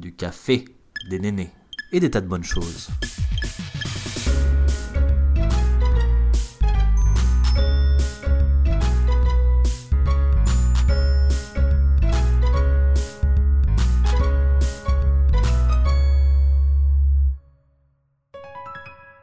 du café, des nénés et des tas de bonnes choses.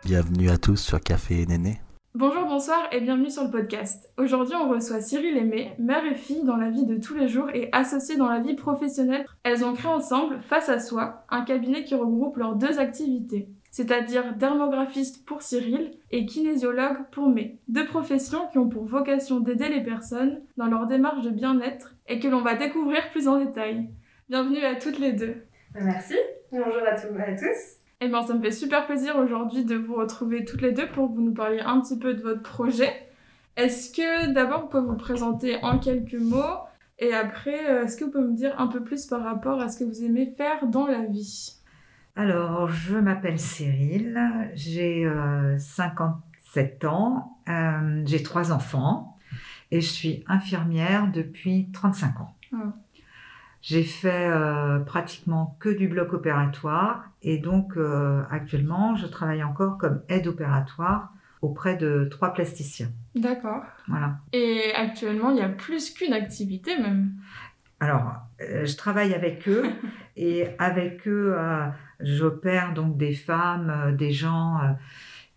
Bienvenue à tous sur Café et Néné. Bonjour, bonsoir et bienvenue sur le podcast. Aujourd'hui, on reçoit Cyril Aimé, mère et fille dans la vie de tous les jours et associée dans la vie professionnelle. Elles ont créé ensemble, face à soi, un cabinet qui regroupe leurs deux activités, c'est-à-dire dermographiste pour Cyril et kinésiologue pour May. Deux professions qui ont pour vocation d'aider les personnes dans leur démarche de bien-être et que l'on va découvrir plus en détail. Bienvenue à toutes les deux. Merci. Bonjour à, tous, à tous. Eh bien, ça me fait super plaisir aujourd'hui de vous retrouver toutes les deux pour que vous nous parliez un petit peu de votre projet. Est-ce que d'abord vous pouvez vous présenter en quelques mots et après, euh, est-ce que vous pouvez me dire un peu plus par rapport à ce que vous aimez faire dans la vie? Alors, je m'appelle Cyril, j'ai 57 euh, ans, euh, j'ai trois enfants et je suis infirmière depuis 35 ans. Ah. J'ai fait euh, pratiquement que du bloc opératoire et donc euh, actuellement je travaille encore comme aide opératoire auprès de trois plasticiens. D'accord. Voilà. Et actuellement il y a plus qu'une activité même. Alors euh, je travaille avec eux et avec eux j'opère donc des femmes, des gens.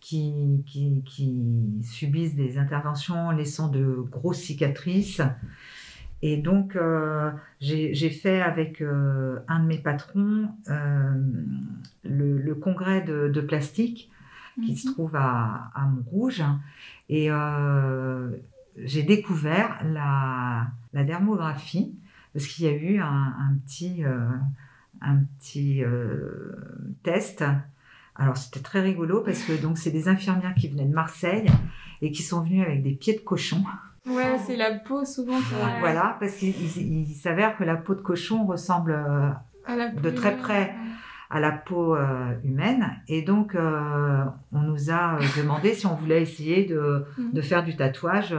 Qui, qui, qui, subissent des interventions laissant de grosses cicatrices et donc, euh, j'ai fait avec euh, un de mes patrons euh, le, congrès de, plastique qui se mhm. trouve à, Montrouge. Et j'ai découvert la, dermographie parce qu'il y a eu un, petit, un petit test. Alors c'était très rigolo parce que donc c'est des infirmières qui venaient de Marseille et qui sont venues avec des pieds de cochon. Ouais, c'est la peau souvent. Voilà, parce qu'il s'avère que la peau de cochon ressemble euh, de très près à la peau euh, humaine. Et donc, euh, on nous a demandé si on voulait essayer de, mm. de faire du tatouage.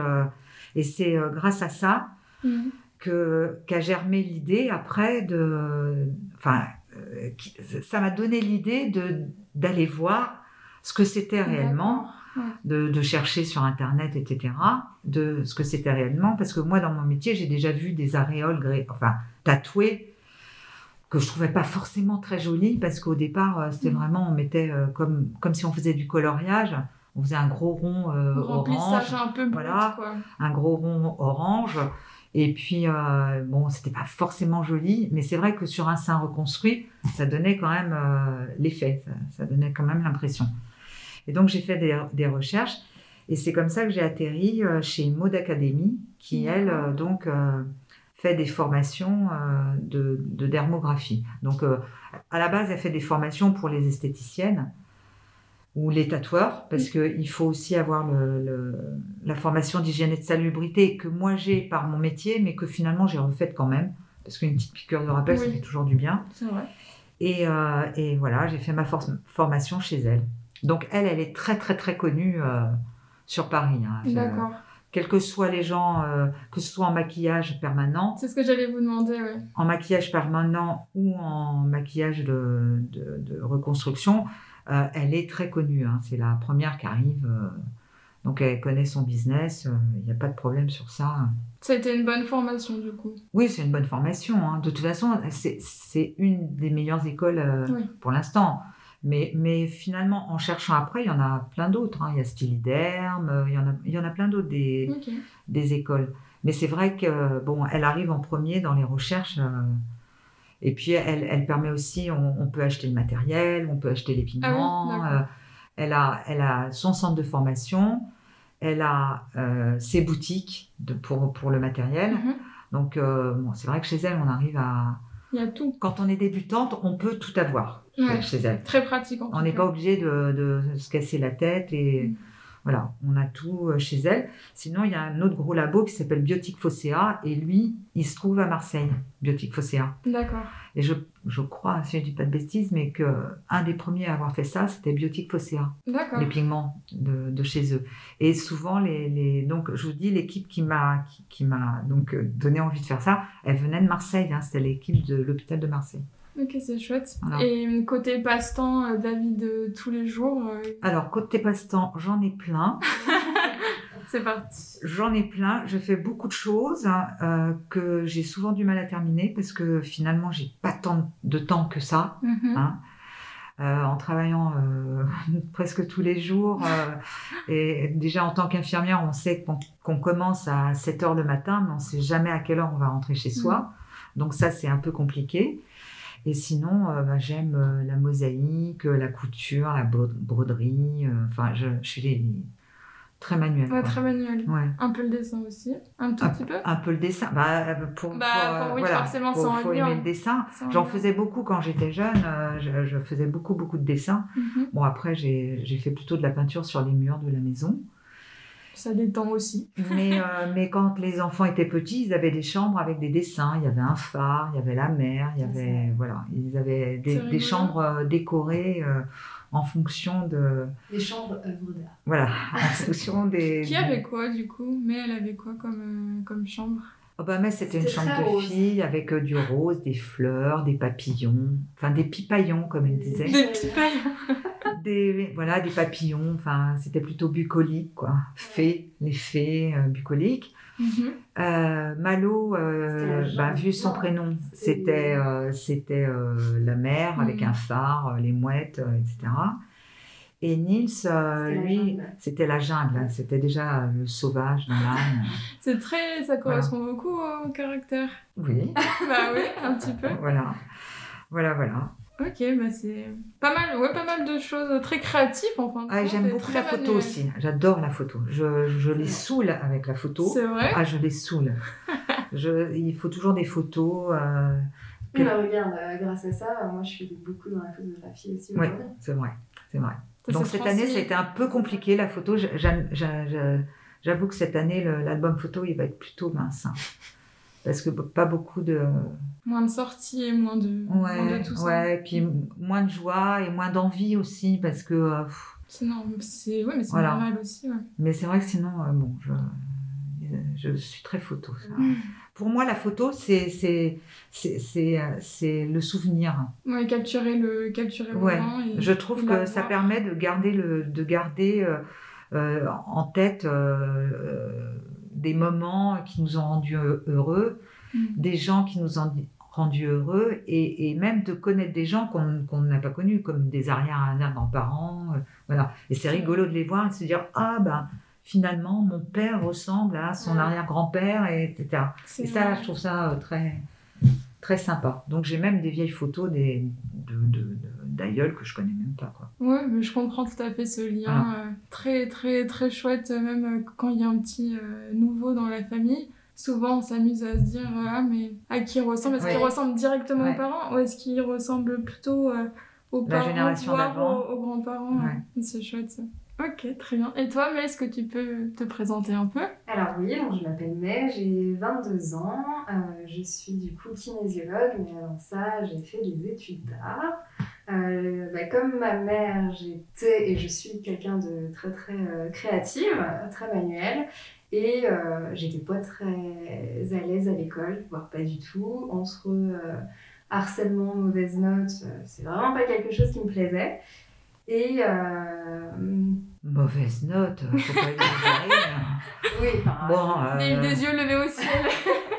et c'est grâce à ça mm. que qu'a germé l'idée après de. Enfin, ça m'a donné l'idée de d'aller voir ce que c'était réellement de, chercher sur Internet, etc., de ce que c'était réellement. Parce que moi, dans mon métier, j'ai déjà vu des aréoles enfin, tatouées que je trouvais pas forcément très jolies parce qu'au départ, euh, c'était mm. vraiment, on mettait euh, comme, comme si on faisait du coloriage. On faisait un gros rond euh, orange. un peu voilà, un gros rond orange. Et puis, bon, c'était pas forcément joli, mais c'est vrai que sur un sein reconstruit, ça donnait quand même l'effet, ça, donnait quand même l'impression. Et donc, j'ai fait des, recherches. Et c'est comme ça que j'ai atterri euh, chez Mode Academy, qui, elle, euh, donc, euh, fait des formations de, dermographie. Donc, à la base, elle fait des formations pour les esthéticiennes ou les tatoueurs, parce qu'il faut aussi avoir la formation d'hygiène et de salubrité que moi j'ai par mon métier, mais que finalement j'ai refaite quand même, parce qu'une petite piqûre de rappel, ça fait toujours du bien. C'est vrai. Et, et voilà, j'ai fait ma formation chez elle. Donc elle, elle est très très très connue euh, sur Paris. Hein. D'accord. Quels que soient les gens, euh, que ce soit en maquillage permanent. C'est ce que j'allais vous demander, oui. En maquillage permanent ou en maquillage de, reconstruction, euh, elle est très connue. Hein. C'est la première qui arrive. donc elle connaît son business. Il n'y a pas de problème sur ça. Ça a été une bonne formation du coup. Oui, c'est une bonne formation. Hein. De toute façon, c'est une des meilleures écoles pour l'instant. Mais, mais finalement, en cherchant après, il y en a plein d'autres. Hein. Il y a Styliderm, il y en a, il y en a plein d'autres des, des écoles. Mais c'est vrai que bon, elle arrive en premier dans les recherches. Euh, et puis, elle, elle permet aussi, on, peut acheter le matériel, on peut acheter les pigments. Ah euh, elle, a, elle a son centre de formation, elle a euh, ses boutiques de, pour, pour le matériel. Mhm. Donc, bon, c'est vrai que chez elle, on arrive à. Il y a tout. Quand on est débutante, on peut tout avoir chez elle. Très pratique. on n'est pas obligé de, de, se casser la tête et mm. voilà, on a tout euh, chez elle. Sinon, il y a un autre gros labo qui s'appelle Biotique Fossea et lui, il se trouve à Marseille, Biotique Fossea. D'accord. Et je, je crois, si je dis pas de bêtises, mais que un des premiers à avoir fait ça, c'était Biotique Fossea. D'accord. Les pigments de, de, chez eux. Et souvent, les, les donc je vous dis, l'équipe qui m'a qui, m'a donc donné envie de faire ça, elle venait de Marseille. Hein, c'était l'équipe de l'hôpital de Marseille. Ok, c'est chouette. Et côté passe-temps de la vie de tous les jours Alors, côté passe-temps, j'en ai plein. C'est parti. J'en ai plein. Je fais beaucoup de choses hein, euh, que j'ai souvent du mal à terminer parce que finalement, j'ai pas tant de temps que ça. Mhm. Hein. Euh, en travaillant euh, presque tous les jours. et déjà, en tant qu'infirmière, on sait qu'on commence à 7 heures le matin, mais on sait jamais à quelle heure on va rentrer chez soi. Mhm. Donc ça, c'est un peu compliqué. Et sinon, bah, j'aime la mosaïque, la couture, la broderie. Enfin, je, je, suis les, Très manuel. Ouais, très manuel. Un peu le dessin aussi. Un tout petit peu. Un peu le dessin. Bah, pour, bah, pour, oui, voilà, forcément, faut, faut aimer le dessin. J'en faisais beaucoup quand j'étais jeune. Euh, je, je, faisais beaucoup, beaucoup de dessins. Mhm. Bon, après, j'ai fait plutôt de la peinture sur les murs de la maison. Ça détend aussi. mais, euh, mais quand les enfants étaient petits, ils avaient des chambres avec des dessins. Il y avait un phare, il y avait la mer, il y avait. Voilà. Ils avaient des, des chambres euh, décorées en fonction de... Les chambres œuvres d'art. Voilà, en fonction des... Qui avait quoi du coup? Mais elle avait quoi comme, euh, comme chambre? Oh bah mais c'était une chambre de fille avec euh, du rose, des fleurs, des papillons, enfin des pipaillons comme elle disait. Des pipaillons. des voilà des papillons, enfin c'était plutôt bucolique quoi, fées, les fées euh, bucoliques. Mhm. Euh, Malo, euh, bah, vu son prénom, c'était euh, c'était la mer avec mhm. un phare, les mouettes, etc. Et Nils, lui, c'était la jungle, hein. c'était déjà le sauvage dans l'âme. C'est très, ça correspond beaucoup au caractère. Oui. bah oui, un petit peu. Voilà, voilà, voilà. Ok, bah c'est pas mal, ouais, pas mal de choses très créatives enfin. Ah, j'aime beaucoup la photo aussi. J'adore la photo. Je, je les saoule avec la photo. C'est vrai. Ah, je les saoule. je, il faut toujours des photos. Euh, regarde, euh, grâce à ça, moi je suis beaucoup dans la photographie aussi. Oui, c'est vrai, c'est vrai. Donc cette année, ça a été un peu compliqué la photo. J'avoue que cette année, l'album photo, il va être plutôt mince. Hein parce que pas beaucoup de moins de sorties et moins de, ouais, tout ça. Ouais, et puis moins de joie et moins d'envie aussi parce que euh, c'est c'est ouais, mais c'est normal aussi. Ouais. Mais c'est vrai que sinon euh, bon, je je suis très photo. Mm. Pour moi, la photo, c'est c'est c'est c'est le souvenir. Ouais, capturer le capturer le moment. Et je trouve que ça permet de garder le de garder euh, en tête des moments qui nous ont rendus heureux, mm. des gens qui nous ont rendus heureux, et, même de connaître des gens qu'on n'a pas connus, comme des arrière-grands-parents. Euh, voilà. Et c'est rigolo de les voir et de se dire Ah, ben finalement, mon père ressemble à son arrière-grand-père, etc. Et ça, je trouve ça euh, très, très sympa. Donc j'ai même des vieilles photos des, de, d'aïeul que je connais même pas. Quoi. Ouais, mais je comprends tout à fait ce lien. Euh, très, très, très chouette, euh, même euh, quand il y a un petit nouveau dans la famille. Souvent, on s'amuse à se dire Ah, mais à qui il ressemble? Est-ce qu'il ressemble directement aux parents ou est-ce qu'il ressemble plutôt aux parents, génération d'avant aux, grands-parents? C'est chouette ça. Ok, très bien. Et toi, mais est-ce que tu peux te présenter un peu? Alors oui, je m'appelle May, j'ai 22 ans, je suis du coup kinésiologue, mais avant ça, j'ai fait des études d'art. Euh, bah, comme ma mère, j'étais et je suis quelqu'un de très très euh, créative, très manuel. Et euh, j'étais pas très à l'aise à l'école, voire pas du tout. Entre harcèlement, mauvaises notes, c'est vraiment pas quelque chose qui me plaisait. Et. Mauvaise note, faut pas exagérer. oui, bon, des, des yeux levés au ciel.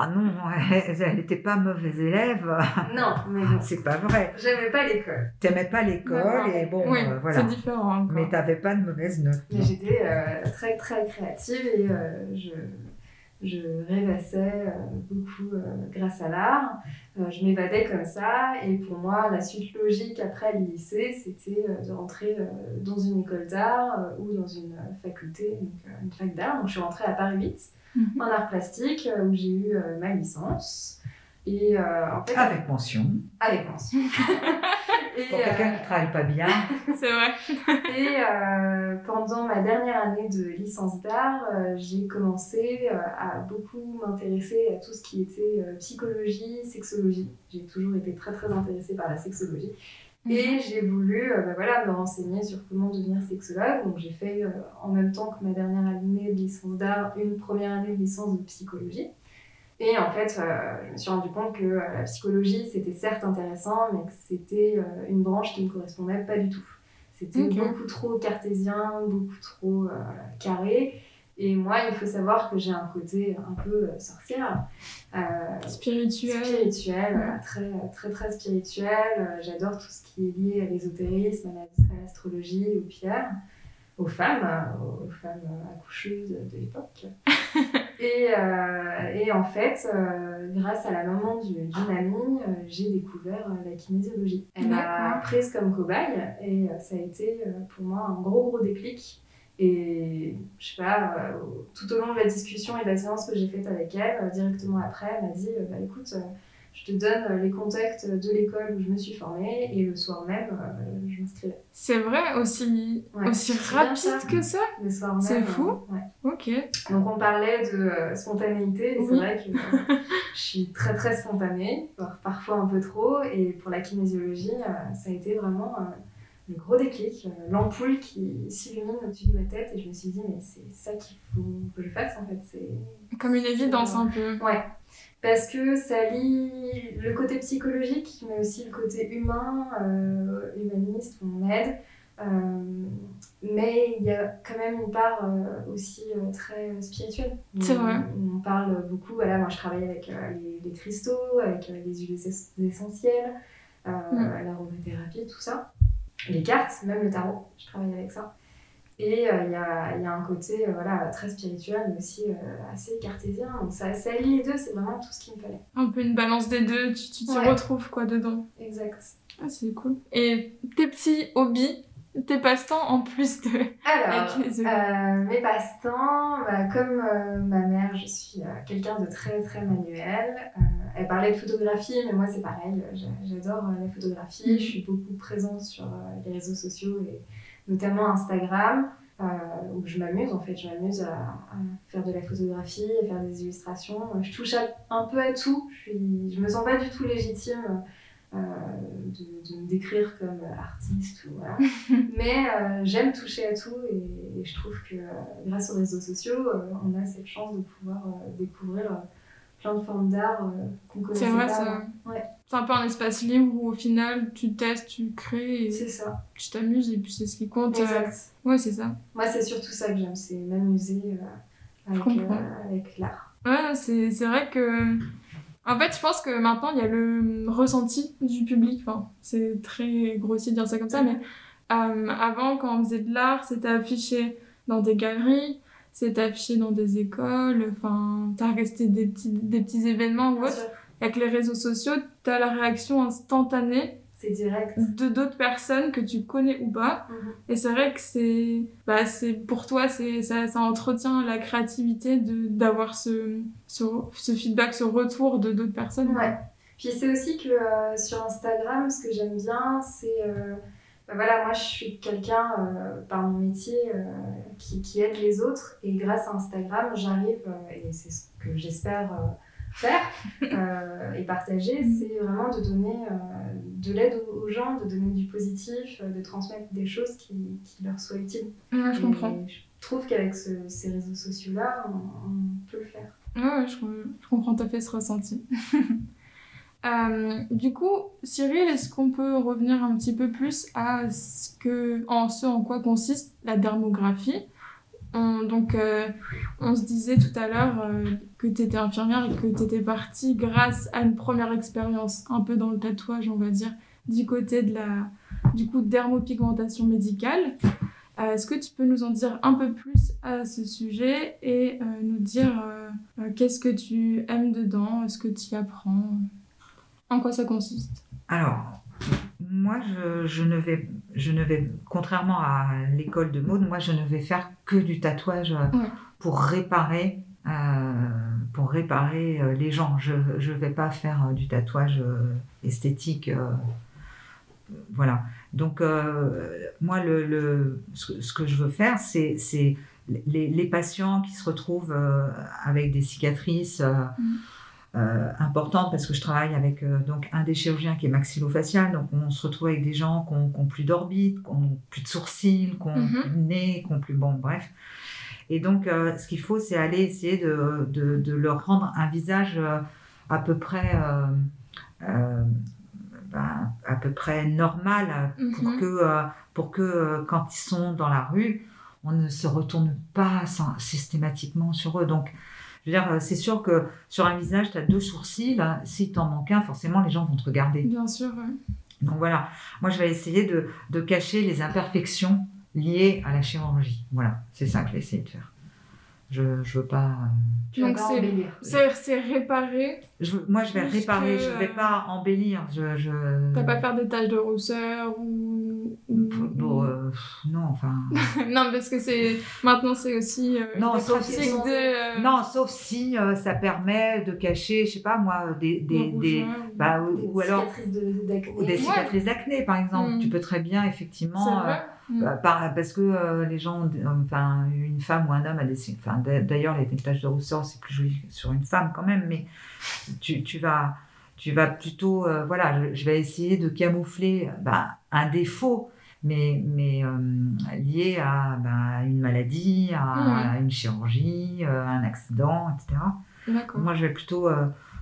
Ah non, elle n'était pas mauvaise élève. Non, mais bon. C'est pas vrai. J'aimais pas l'école. T'aimais pas l'école et bon, euh, voilà. C'est différent. Mais Mais t'avais pas de mauvaise note. Mais j'étais euh, très très créative et euh, je, je rêvassais beaucoup grâce à l'art. je m'évadais comme ça et pour moi, la suite logique après le lycée, c'était de rentrer dans une école d'art ou dans une faculté, donc une fac d'art. Donc je suis rentrée à Paris 8 en art plastique euh, où j'ai eu euh, ma licence. Et, euh, en fait, avec mention. Avec mention. Pour quelqu'un qui ne travaille pas bien. C'est vrai. et pendant ma dernière année de licence d'art, j'ai commencé à beaucoup m'intéresser à tout ce qui était psychologie, sexologie. J'ai toujours été très très intéressée par la sexologie. Et mhm. j'ai voulu euh, bah voilà, me renseigner sur comment devenir sexologue. Donc j'ai fait euh, en même temps que ma dernière année de licence d'art, une première année de licence de psychologie. Et en fait, je me suis rendu compte que la psychologie, c'était certes intéressant, mais que c'était une branche qui ne me correspondait pas du tout. C'était beaucoup trop cartésien, beaucoup trop carré. Et moi, il faut savoir que j'ai un côté un peu euh, sorcière. Euh, spirituel. Spirituel, très, très, très spirituel. Euh, j'adore tout ce qui est lié à l'ésotérisme, à l'astrologie, aux pierres, aux femmes, aux femmes accoucheuses de l'époque. et, et, en fait, grâce à la maman d'une amie, j'ai découvert la kinésiologie. Elle m'a prise comme cobaye et ça a été pour moi un gros, gros déclic. Et je sais pas, euh, tout au long de la discussion et de la séance que j'ai faite avec elle, euh, directement après, elle m'a dit euh, bah, écoute, je te donne les contacts de l'école où je me suis formée et le soir même, je m'inscrivais. C'est vrai, aussi, aussi rapide que ça? Le soir même. C'est fou ouais. Ok. Donc on parlait de spontanéité et c'est vrai que je suis très très spontanée, parfois un peu trop, et pour la kinésiologie, ça a été vraiment le gros déclic, euh, l'ampoule qui s'illumine au-dessus de ma tête et je me suis dit mais c'est ça qu'il faut que je fasse en fait. C'est comme une évidence un peu. Ouais, parce que ça lie le côté psychologique mais aussi le côté humain, euh, humaniste, on aide. Euh, mais il y a quand même une part aussi très spirituelle. C'est vrai. On parle beaucoup, voilà, moi je travaille avec les, cristaux, avec les huiles essentielles, mm. l'aromathérapie, tout ça les cartes, même le tarot, je travaille avec ça. Et euh, il y, a, y, a, un côté euh, voilà, très spirituel, mais aussi euh, assez cartésien. Donc ça, ça allie les deux, c'est vraiment tout ce qu'il me fallait. Un peu une balance des deux, tu t'y retrouves quoi dedans. Exact. Ah, c'est cool. Et tes petits hobbies, tes passe-temps en plus de. Alors, mes passe-temps, bah, comme ma mère, je suis quelqu'un de très très manuel elle parlait de photographie, mais moi c'est pareil, j'adore la photographie, mm. je suis beaucoup présente sur les réseaux sociaux et notamment Instagram, euh, où je m'amuse en fait, je m'amuse à, faire de la photographie, à faire des illustrations, je touche un peu à tout, je, suis, je me sens pas du tout légitime de, me décrire comme artiste ou voilà. mais j'aime toucher à tout et, je trouve que grâce aux réseaux sociaux, on a cette chance de pouvoir découvrir plein de formes d'art euh, qu'on connaissait C'est vrai, pas. C'est un peu un espace libre où au final tu testes, tu crées. C'est ça. Tu t'amuses et puis c'est ce qui compte. Euh, exact. Ouais, c'est ça. Moi, c'est surtout ça que j'aime, c'est m'amuser euh, avec, avec l'art. Ouais, c'est vrai que. En fait, je pense que maintenant, il y a le ressenti du public. Enfin, c'est très grossier de dire ça comme ça, mais avant, quand on faisait de l'art, c'était affiché dans des galeries, c'est affiché dans des écoles, enfin, t'as resté des petits, des petits événements ou autre. Avec les réseaux sociaux, t'as la réaction instantanée. C'est direct. De d'autres personnes que tu connais ou pas. Mhm. Et c'est vrai que c'est, bah, c'est, pour toi, c'est, ça, ça entretient la créativité de, d'avoir ce, ce, ce, feedback, ce retour de d'autres personnes. Ouais. Puis c'est aussi que euh, sur Instagram, ce que j'aime bien, c'est, euh, bah voilà, moi je suis quelqu'un euh, par mon métier euh, qui, qui, aide les autres et grâce à Instagram, j'arrive, euh, et c'est ce que j'espère faire et partager, c'est vraiment de donner de l'aide aux, gens, de donner du positif, de transmettre des choses qui, qui leur soient utiles. je comprends. je trouve qu'avec ces réseaux sociaux-là, on, peut le faire. Ouais, je, je comprends tout à fait ce ressenti. Euh, du coup, Cyril, est-ce qu'on peut revenir un petit peu plus à ce, en, quoi consiste la dermographie? On, Donc, euh, on se disait tout à l'heure euh, que tu étais infirmière et que tu étais partie grâce à une première expérience, un peu dans le tatouage, on va dire, du côté de la du coup, dermopigmentation médicale. Est-ce que tu peux nous en dire un peu plus à ce sujet et nous dire qu'est-ce que tu aimes dedans, ce que tu y apprends? En quoi ça consiste? Alors, moi, je, ne vais, je ne vais, contrairement à l'école de mode, moi, je ne vais faire que du tatouage pour réparer, euh, pour réparer euh, les gens. Je ne vais pas faire euh, du tatouage esthétique. voilà. Donc, moi, le, ce, que je veux faire, c'est les, les, patients qui se retrouvent avec des cicatrices. Mm. Euh, importante parce que je travaille avec euh, donc un des chirurgiens qui est maxillofacial, donc on se retrouve avec des gens qui ont, plus d'orbite, qui ont plus de sourcils, qui ont mhm. plus de nez, qui ont plus bon, bref. Et donc, ce qu'il faut, c'est aller essayer de, de, de, leur rendre un visage à peu près ben, à peu près normal pour mhm. que, euh, pour que euh, quand ils sont dans la rue, on ne se retourne pas systématiquement sur eux. Donc, je veux dire, c'est sûr que sur un visage, tu as deux sourcils. Si tu en manques un, forcément, les gens vont te regarder. Bien sûr. Donc voilà, moi, je vais essayer de, de cacher les imperfections liées à la chirurgie. Voilà, c'est ça que je vais essayer de faire. Je ne veux pas. Euh, Donc c'est réparer. Je, moi je vais réparer, je ne vais pas embellir. Je, je... T'as pas faire des taches de rousseur ou. Euh, non, enfin. non, parce que c'est maintenant c'est aussi. Euh, non, sauf si, non, sauf si ça permet de cacher, je sais pas moi, des. des, des bah, ou, alors. Des cicatrices d'acné, par exemple. Mm. Tu peux très bien, effectivement. Mm. Bah, parce que euh, les gens, enfin, une femme ou un homme a des enfin, d'ailleurs, les taches de rousseur, c'est plus joli sur une femme quand même, mais tu, tu vas, tu vas plutôt, euh, voilà, je, vais essayer de camoufler bah, un défaut, mais, mais euh, lié à bah, une maladie, à, une chirurgie, un accident, etc. Moi, je vais plutôt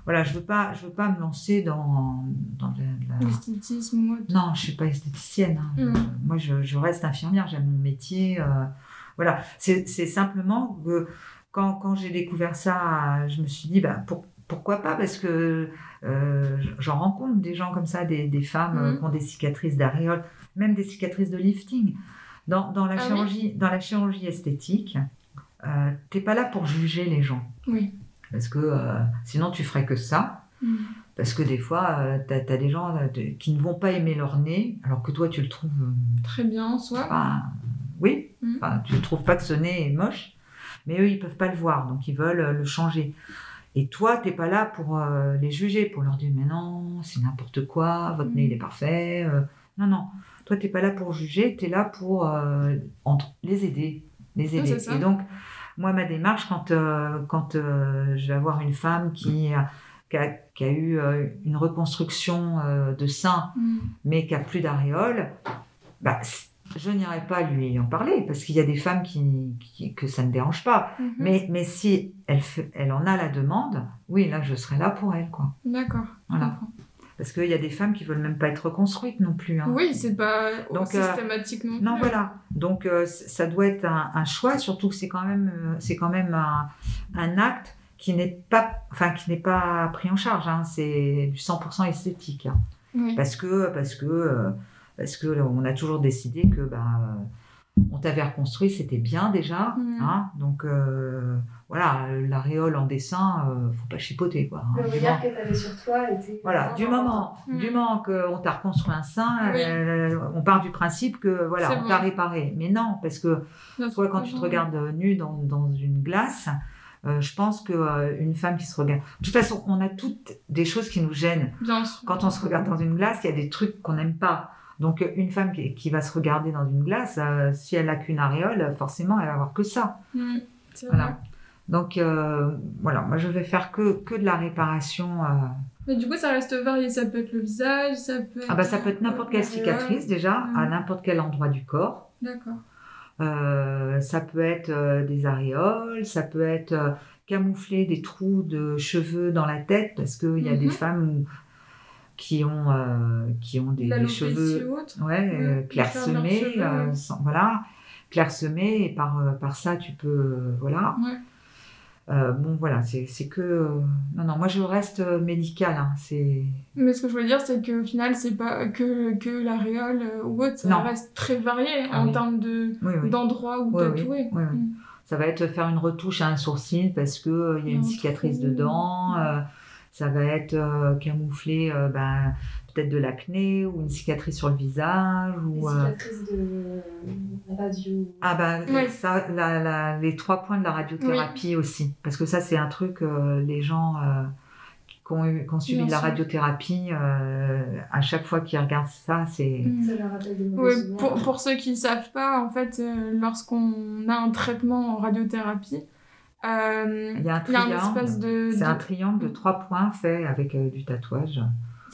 voilà, je veux pas, je veux pas me lancer dans, dans l'esthétisme. Non, je suis pas esthéticienne. Hein. Mm. moi, je, je, reste infirmière, j'aime mon métier. Euh, voilà, c'est simplement que quand, quand j'ai découvert ça, je me suis dit, bah, pourquoi pas? Parce que euh, j'en rencontre des gens comme ça, des, des femmes euh, mm. qui ont des cicatrices d'aréole, même des cicatrices de lifting. Dans, dans la, ah chirurgie, dans la chirurgie esthétique, euh, t'es pas là pour juger les gens. Oui. Parce que euh, sinon, tu ferais que ça. Mm. Parce que des fois, euh, tu as, des gens euh, qui ne vont pas aimer leur nez, alors que toi, tu le trouves. Très bien, soit. oui, mm. tu ne trouves pas que ce nez est moche, mais eux, ils peuvent pas le voir, donc ils veulent le changer. Et toi, tu n'es pas là pour les juger, pour leur dire, mais non, c'est n'importe quoi, votre nez, il est parfait. non, non. Toi, tu n'es pas là pour juger, tu es là pour les aider. Les aider. Et donc, moi, ma démarche, quand, euh, quand euh, je vais avoir une femme qui, qui, a, qui a, eu euh, une reconstruction de sein, mm. mais qui a plus d'aréole, bah, je n'irai pas lui en parler parce qu'il y a des femmes qui, que ça ne dérange pas. Mm-hmm. Mais, mais si elle, elle en a la demande, oui, là, je serai là pour elle. D'accord. Voilà. Parce qu'il y a des femmes qui veulent même pas être reconstruites non plus. Hein. Oui, c'est pas Donc, euh, systématique non plus. Non, voilà. Donc euh, ça doit être un, choix, surtout que c'est quand même, euh, c'est quand même un, acte qui n'est pas, enfin qui n'est pas pris en charge. Hein. C'est du 100% esthétique. Hein. Parce que parce que parce que on a toujours décidé que bah, on t'avait reconstruit, c'était bien déjà. Mm. Hein. Donc voilà, l'aréole en dessin, euh, faut pas chipoter quoi. Hein, le regard que tu avais sur toi était. Voilà, du moment, du moment qu'on t'a reconstruit un sein, euh, on part du principe que voilà, on t'a réparé. Mais non, parce que toi, quand tu te regardes nu dans, dans une glace, euh, je pense que une femme qui se regarde. De toute façon, on a toutes des choses qui nous gênent. Quand on se regarde dans une glace, il y a des trucs qu'on n'aime pas. Donc, une femme qui, va se regarder dans une glace, si elle n'a qu'une aréole, forcément, elle va avoir que ça. Mm. voilà. Vrai. Donc euh, voilà, moi je vais faire que, que de la réparation. Euh. Mais du coup, ça reste varié. Ça peut être le visage, ça peut être. Ah bah ça peut être n'importe quelle cicatrice déjà, à n'importe quel endroit du corps. D'accord. Euh, ça peut être des aréoles, ça peut être camoufler des trous de cheveux dans la tête parce qu'il y a des mhm. femmes qui ont qui ont des, des cheveux ouais, clairsemés, voilà, clairsemés et par par ça tu peux voilà. Ouais. Euh, bon, voilà, c'est que. Euh, non, non, moi je reste euh, médical. Hein, Mais ce que je veux dire, c'est qu'au final, c'est pas que, que l'aréole ou autre, ça reste très varié ah en termes d'endroits où tatouer. Mm. Ça va être faire une retouche à un sourcil parce qu'il il y a une cicatrice dedans. ça va être camoufler ben, peut-être de l'acné ou une cicatrice sur le visage. Ou, Une cicatrice de radio. Ah bah ça, la, les trois points de la radiothérapie aussi. Parce que ça, c'est un truc, euh, les gens euh, qui, ont eu, qui, ont, subi de la radiothérapie, euh, à chaque fois qu'ils regardent ça, c'est... Mm. Ça leur rappelle des oui, pour, pour, ceux qui ne savent pas, en fait, lorsqu'on a un traitement en radiothérapie, il y a un triangle. C'est un triangle de trois points fait avec du tatouage.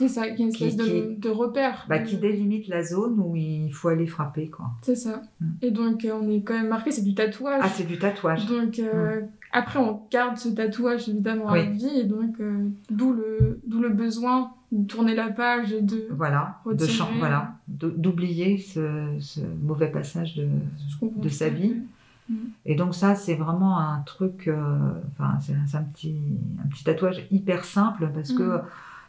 C'est ça, qui est une espèce de, de, repère. Bah, Qui délimite la zone où il faut aller frapper, quoi. C'est ça. Mm. Et donc, euh, on est quand même marqué, c'est du tatouage. Ah, c'est du tatouage. Donc, euh, mm. après, on garde ce tatouage, évidemment, à vie, et donc, euh, d'où le, le besoin de tourner la page et de voilà de voilà d'oublier ce, ce, mauvais passage de, de sa vie mm. et donc ça c'est vraiment un truc enfin c'est un, petit un petit tatouage hyper simple parce que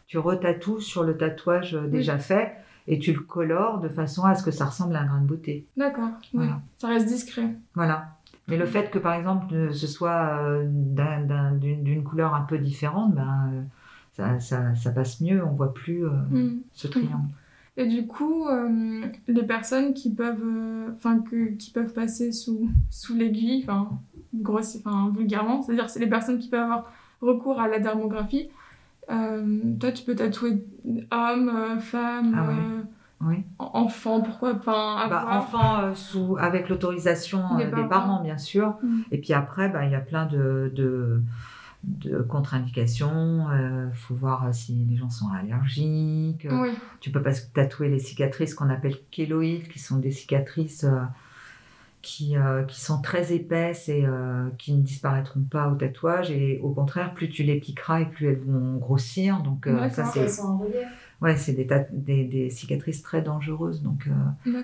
tu retatoues sur le tatouage euh, déjà fait et tu le colores de façon à ce que ça ressemble à un grain de beauté. D'accord, ça reste discret. Voilà. Mais le fait que par exemple ce soit euh, d'une couleur un peu différente, ben, euh, ça, ça, passe mieux, on voit plus mm. ce triangle. Et du coup, les personnes qui peuvent, enfin qui peuvent passer sous, sous l'aiguille, enfin, vulgairement, c'est-à-dire c'est les personnes qui peuvent avoir recours à la dermographie, euh, toi, tu peux tatouer homme, euh, femme, ah euh, enfant, pourquoi pas bah, Enfant sous, avec l'autorisation des, parents. bien sûr. Mm. Et puis après, bah, il y a plein de, de, de contre-indications. Il faut voir si les gens sont allergiques. Tu peux pas tatouer les cicatrices qu'on appelle kéloïdes, qui sont des cicatrices qui, euh, qui sont très épaisses et euh, qui ne disparaîtront pas au tatouage. Et au contraire, plus tu les piqueras et plus elles vont grossir. Donc, euh, ça, c'est. Ouais, c'est des, des, des, cicatrices très dangereuses. Donc,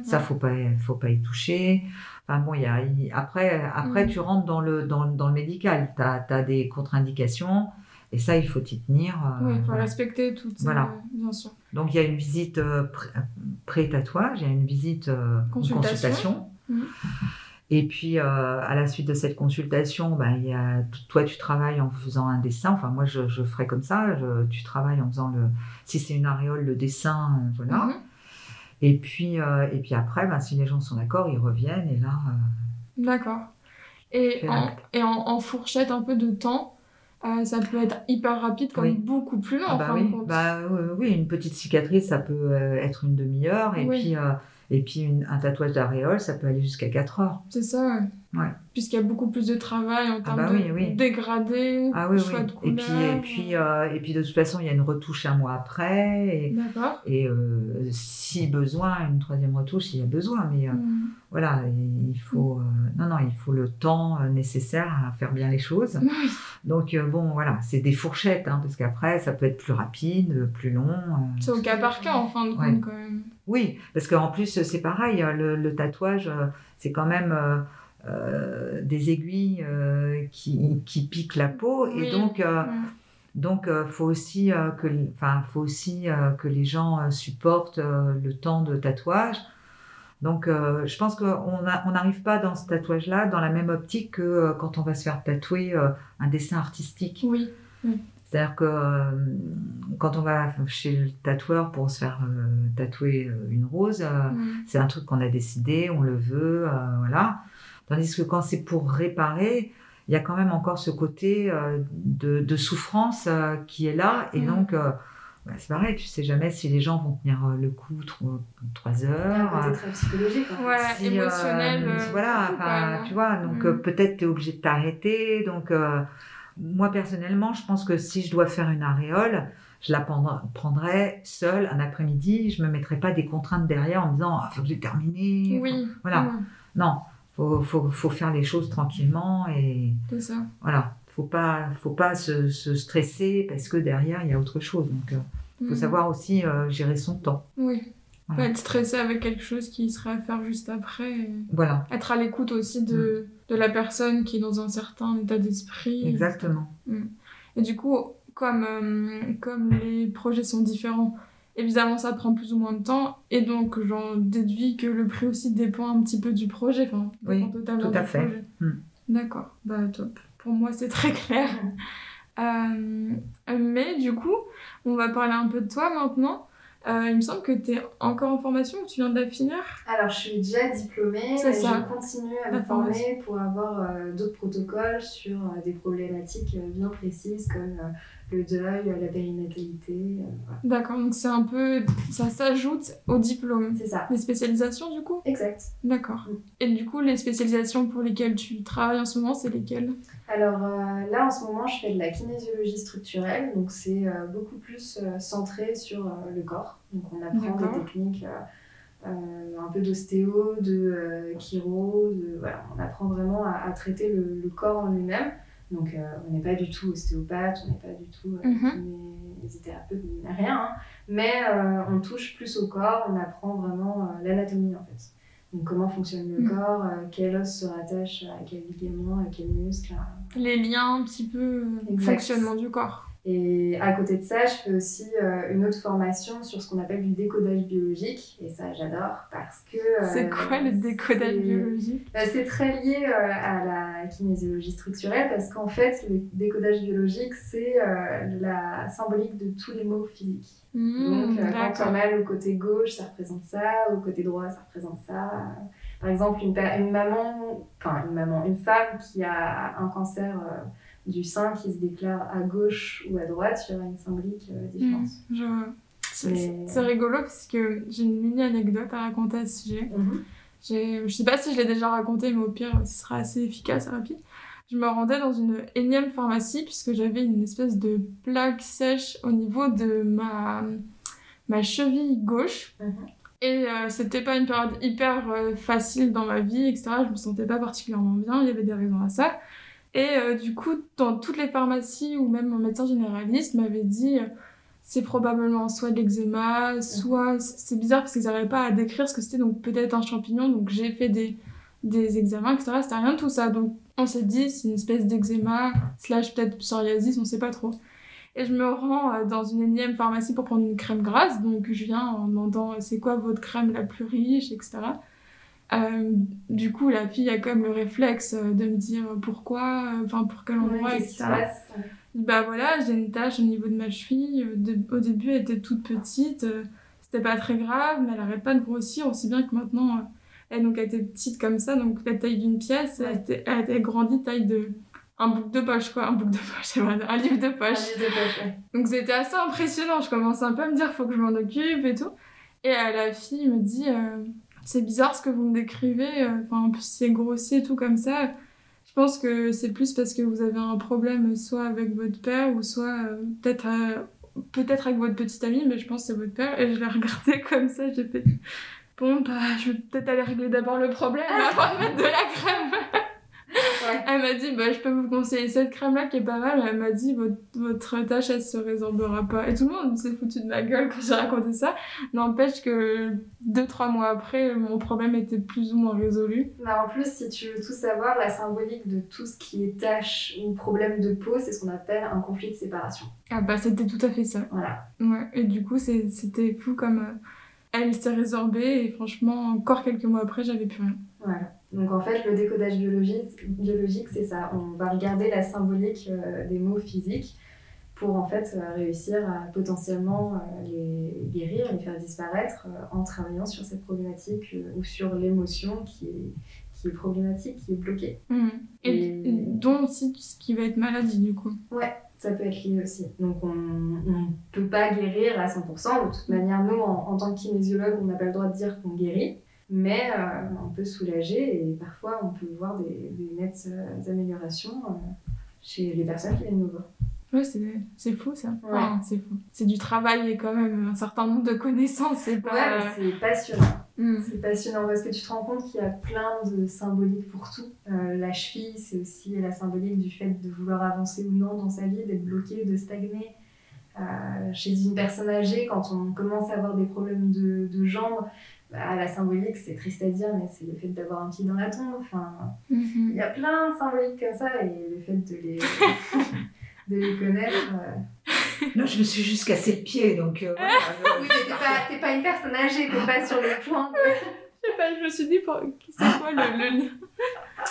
ça, faut pas, faut pas y toucher. Enfin, bon, y a, après, après tu rentres dans le, dans, dans le médical. Tu as, des contre-indications. Et ça, il faut y tenir. oui, il faut respecter tout voilà. bien sûr. Donc, il y a une visite pré-tatouage, il y a une visite consultation. Et puis, euh, à la suite de cette consultation, bah, y a, toi, tu travailles en faisant un dessin. Enfin, moi, je, je ferai comme ça. tu travailles en faisant le. Si c'est une aréole, le dessin, euh, voilà. Mm-hmm. Et, puis, euh, et puis après, bah, si les gens sont d'accord, ils reviennent. Et là. d'accord. Et, en, et en, fourchette un peu de temps, ça peut être hyper rapide comme beaucoup plus long. Ah bah, oui. Bah, oui, une petite cicatrice, ça peut être une demi-heure. Et puis et puis un tatouage d'aréole, ça peut aller jusqu'à 4 heures. C'est ça, ouais. Puisqu'il y a beaucoup plus de travail en ah termes bah de dégradé, ah, oui, choix de Et puis, et, puis, euh, et puis de toute façon, il y a une retouche un mois après. Et. Et euh, si besoin, une troisième retouche, s'il y a besoin. Mais euh, mm. voilà, il faut, non, non, il faut le temps nécessaire à faire bien les choses. Donc bon, voilà, c'est des fourchettes, hein, parce qu'après, ça peut être plus rapide, plus long. c'est au cas par cas, en fin de compte, quand même. Oui, parce qu'en plus, c'est pareil, hein, le, tatouage, c'est quand même euh, euh, des aiguilles qui, qui, piquent la peau. Et donc, donc faut aussi, que, faut aussi que les gens supportent le temps de tatouage. Donc, je pense qu'on n'arrive pas dans ce tatouage-là dans la même optique que quand on va se faire tatouer un dessin artistique. Oui. C'est-à-dire que euh, quand on va chez le tatoueur pour se faire euh, tatouer euh, une rose, mm. c'est un truc qu'on a décidé, on le veut, voilà. Tandis que quand c'est pour réparer, il y a quand même encore ce côté de, souffrance qui est là. Et mm. donc, bah, c'est pareil, tu sais jamais si les gens vont tenir le coup trois heures. Un très psychologique. Hein. Ouais, émotionnel. voilà, tu vois, donc mm. peut-être tu es obligé de t'arrêter. Donc moi, personnellement, je pense que si je dois faire une aréole, je la prendrais seule un après-midi. Je me mettrais pas des contraintes derrière en me disant il ah, faut que j'ai terminé. Oui. voilà. Non, faut, faut, faut, faire les choses tranquillement et. Ça. Voilà. Faut pas, faut pas se, se, stresser parce que derrière il y a autre chose. Donc, il euh, faut mm. savoir aussi euh, gérer son temps. Oui. Pas être stressé avec quelque chose qui serait à faire juste après. Voilà. Être à l'écoute aussi de, mm. de, la personne qui est dans un certain état d'esprit. Exactement. Mm. Et du coup, comme, euh, comme les projets sont différents, évidemment ça prend plus ou moins de temps. Et donc j'en déduis que le prix aussi dépend un petit peu du projet. Enfin, oui, totalement tout à fait. Mm. D'accord, bah top. Pour moi c'est très clair. Euh, mais du coup, on va parler un peu de toi maintenant. Euh, il me semble que tu es encore en formation ou tu viens de la finir? Alors, je suis déjà diplômée, mais je continue à me former pour avoir euh, d'autres protocoles sur euh, des problématiques bien précises comme le deuil, la périnatalité. D'accord, donc c'est un peu. Ça s'ajoute au diplôme. C'est ça. Les spécialisations du coup? Exact. D'accord. Mm. Et du coup, les spécialisations pour lesquelles tu travailles en ce moment, c'est lesquelles? Alors là, en ce moment, je fais de la kinésiologie structurelle, donc c'est beaucoup plus centré sur le corps. Donc on apprend des techniques. un peu d'ostéo, de chiro, de, voilà, on apprend vraiment à, traiter le, le, corps en lui-même. Donc, euh, on n'est pas du tout ostéopathe, on n'est pas du tout euh, mm rien. Hein. Mais euh, on touche plus au corps, on apprend vraiment euh, l'anatomie en fait. Donc, comment fonctionne le mhm. corps, quel os se rattache à quel ligament, à quel muscle. Les liens un petit peu, le fonctionnement du corps. Et à côté de ça, je fais aussi euh, une autre formation sur ce qu'on appelle du décodage biologique. Et ça, j'adore parce que. Euh, c'est quoi le décodage biologique? bah, C'est très lié euh, à la kinésiologie structurelle parce qu'en fait, le décodage biologique, c'est la symbolique de tous les mots physiques. Mmh, Donc, quand on a au côté gauche, ça représente ça, au côté droit, ça représente ça. Par exemple, une, une maman, enfin, une maman, une femme qui a un cancer du sein qui se déclare à gauche ou à droite, il y aura une symbolique euh, différente. Mmh, c'est rigolo parce que j'ai une mini anecdote à raconter à ce sujet. Mmh. Je sais pas si je l'ai déjà raconté, mais au pire, ce sera assez efficace et rapide. Je me rendais dans une énième pharmacie puisque j'avais une espèce de plaque sèche au niveau de ma, ma cheville gauche. Mmh. Et euh, c'était pas une période hyper euh, facile dans ma vie, etc. Je me sentais pas particulièrement bien, il y avait des raisons à ça. Et euh, du coup, dans toutes les pharmacies ou même mon médecin généraliste m'avait dit euh, c'est probablement soit de l'eczéma, soit c'est bizarre parce qu'ils n'arrivaient pas à décrire ce que c'était, donc peut-être un champignon. Donc j'ai fait des, des examens, etc. C'était rien de tout ça. Donc on s'est dit c'est une espèce d'eczéma, slash peut-être psoriasis, on sait pas trop. Et je me rends euh, dans une énième pharmacie pour prendre une crème grasse. Donc je viens en demandant c'est quoi votre crème la plus riche, etc. Euh, du coup, la fille a comme le réflexe euh, de me dire pourquoi, euh, enfin pour quel endroit, etc. Bah voilà, j'ai une tache au niveau de ma cheville. au début, elle était toute petite. C'était pas très grave, mais elle arrête pas de grossir, aussi bien que maintenant, elle, donc, était petite comme ça, donc la taille d'une pièce, elle, était, elle était grandie taille de un bouc de poche, quoi. Un bouc de poche, un livre de poche. Un livre de poche, ouais. Donc c'était assez impressionnant. Je commençais un peu à me dire, faut que je m'en occupe et tout. Et la fille me dit, c'est bizarre ce que vous me décrivez. Euh, enfin, en plus, c'est grossier et tout comme ça. Je pense que c'est plus parce que vous avez un problème soit avec votre père ou soit euh, peut-être euh, peut-être avec votre petite amie, mais je pense que c'est votre père. Et je l'ai regardé comme ça, j'ai fait bon, bah, je vais peut-être aller régler d'abord le problème avant de mettre de la crème. Elle m'a dit, bah, je peux vous conseiller cette crème-là qui est pas mal. Elle m'a dit, votre, votre tâche, elle se résorbera pas. Et tout le monde s'est foutu de ma gueule quand j'ai raconté ça. N'empêche que deux, trois mois après, mon problème était plus ou moins résolu. En plus, si tu veux tout savoir, la symbolique de tout ce qui est tâche ou problème de peau, c'est ce qu'on appelle un conflit de séparation. Ah bah, c'était tout à fait ça. Voilà. Ouais, et du coup, c'était fou comme... Euh, elle s'est résorbée et franchement, encore quelques mois après, j'avais plus rien. Voilà. Donc en fait, le décodage biologique, biologique c'est ça. On va regarder la symbolique euh, des mots physiques pour en fait euh, réussir à potentiellement euh, les guérir, les faire disparaître en travaillant sur cette problématique ou sur l'émotion qui est, qui est problématique, qui est bloquée. Mmh. Et, dont aussi ce qui va être maladie du coup? Ouais, ça peut être lié aussi. Donc on ne peut pas guérir à 100%. De toute manière, nous, en, en tant que kinésiologue, on n'a pas le droit de dire qu'on guérit mais euh, on peut soulager et parfois on peut voir des, nettes euh, améliorations euh, chez les personnes qui viennent nous voir. Ouais, c'est fou ça. c'est fou. C'est du travail et quand même un certain nombre de connaissances. C'est pas... Ouais, c'est passionnant. Mm. C'est passionnant parce que tu te rends compte qu'il y a plein de symboliques pour tout. la cheville, c'est aussi la symbolique du fait de vouloir avancer ou non dans sa vie, d'être bloqué, de stagner. chez une personne âgée, quand on commence à avoir des problèmes de, de jambes, bah, la symbolique, c'est triste à dire, mais c'est le fait d'avoir un pied dans la tombe. Enfin, mhm. il y a plein de symboliques comme ça, et le fait de les, de les connaître. Euh... Non, je me suis juste cassé le pied, donc. Euh, oui, mais t'es pas, pas, une personne âgée, t'es pas sur le point. Je sais pas, je me suis dit, c'est quoi le, le lien?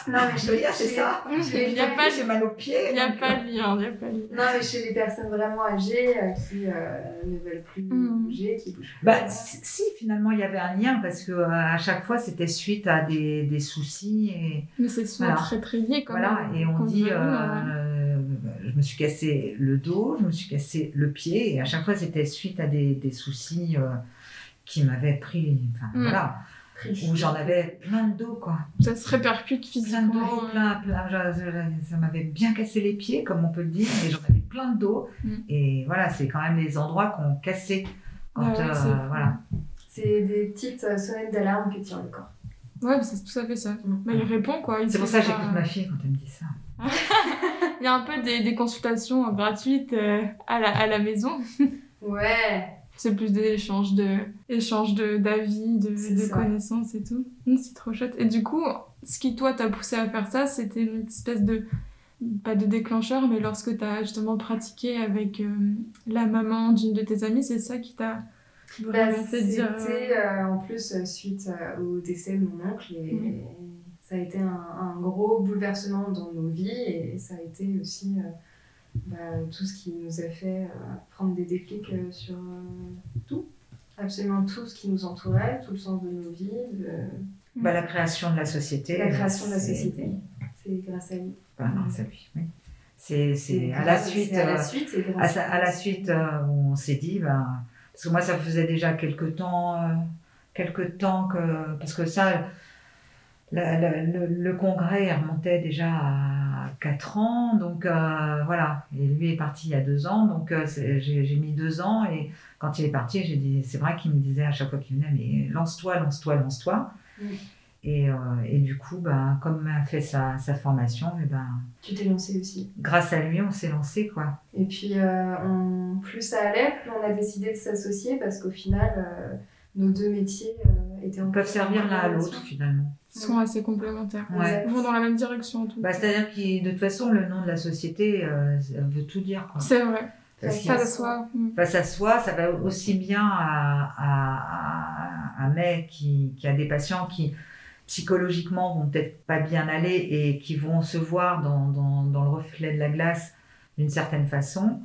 Non, mais chez, c'est ça. Il n'y a pas j'ai mal aux pieds. Il n'y a pas de lien, il a pas de lien. Non, mais chez les personnes vraiment âgées euh, qui euh, ne veulent plus mm. bouger, qui bougent Bah, si, finalement, il y avait un lien, parce que euh, à chaque fois, c'était suite à des, des soucis. Et... Mais c'est souvent très très lié quand voilà, et on dit, je me suis cassé le dos, je me suis cassé le pied, et à chaque fois, c'était suite à des, des soucis euh, qui m'avaient pris. Enfin, Mm. voilà. Où j'en avais plein de dos, quoi. Ça se répercute Plein de physiquement. dos, plein, plein. je- je- ça m'avait bien cassé les pieds, comme on peut le dire, et j'en avais plein de dos. Mm. Et voilà, c'est quand même les endroits qu'on cassé. Quand, Ouais, ouais, euh, c'est fou. voilà. C'est des petites euh, sonnettes d'alarme que tire le corps. Ouais, mais c'est tout à fait ça. Mm. Bah, il répond quoi. il C'est pour ça que j'écoute ma fille quand elle me dit ça. Il y a un peu des, des consultations gratuites euh, à, la, à la maison. Ouais, C'est plus des échanges de échanges de d'avis, de, de connaissances et tout. Mm, C'est trop chouette. Et du coup, ce qui toi t'a poussé à faire ça, c'était une espèce de pas de déclencheur, mais lorsque t'as justement pratiqué avec euh, la maman d'une de tes amies, c'est ça qui t'a Bah, dire. euh, C'était euh, en plus suite euh, au décès de mon oncle et ça a été un, un gros bouleversement dans nos vies et ça a été aussi bah, tout ce qui nous a fait euh, prendre des déclics euh, sur euh, tout. Absolument tout ce qui nous entourait, tout le sens de nos vies, de Bah, la création de la société. la création de la société. C'est grâce à lui. Bah, grâce à lui, oui. C'est à la suite. à la suite, c'est à, grâce sa- à la suite où on s'est dit, ben, parce que moi ça faisait déjà quelques temps, quelques temps que, parce que ça, la- la- le, le congrès remontait déjà à 4 ans, donc euh, voilà, et lui est parti il y a 2 ans, donc euh, j'ai mis 2 ans, et quand il est parti, j'ai dit, c'est vrai qu'il me disait à chaque fois qu'il venait, mais lance-toi, lance-toi, lance-toi. Mm. Et, euh, et du coup, ben, comme a fait sa, sa formation, et ben, Tu t'es lancé aussi. grâce à lui, on s'est lancé quoi. Et puis, on- plus ça allait, plus on a décidé de s'associer parce qu'au final, nos deux métiers étaient en Ils peuvent servir l'un à l'autre finalement. sont assez complémentaires. Ouais. Ils vont dans la même direction en tout. Bah, C'est-à-dire que de toute façon, le nom de la société euh, veut tout dire. Quoi. C'est vrai. Parce Ça de soi. Face à soi, ça va aussi bien à, à, à un mec qui, qui a des patients qui psychologiquement vont peut-être pas bien aller et qui vont se voir dans, dans, dans le reflet de la glace d'une certaine façon.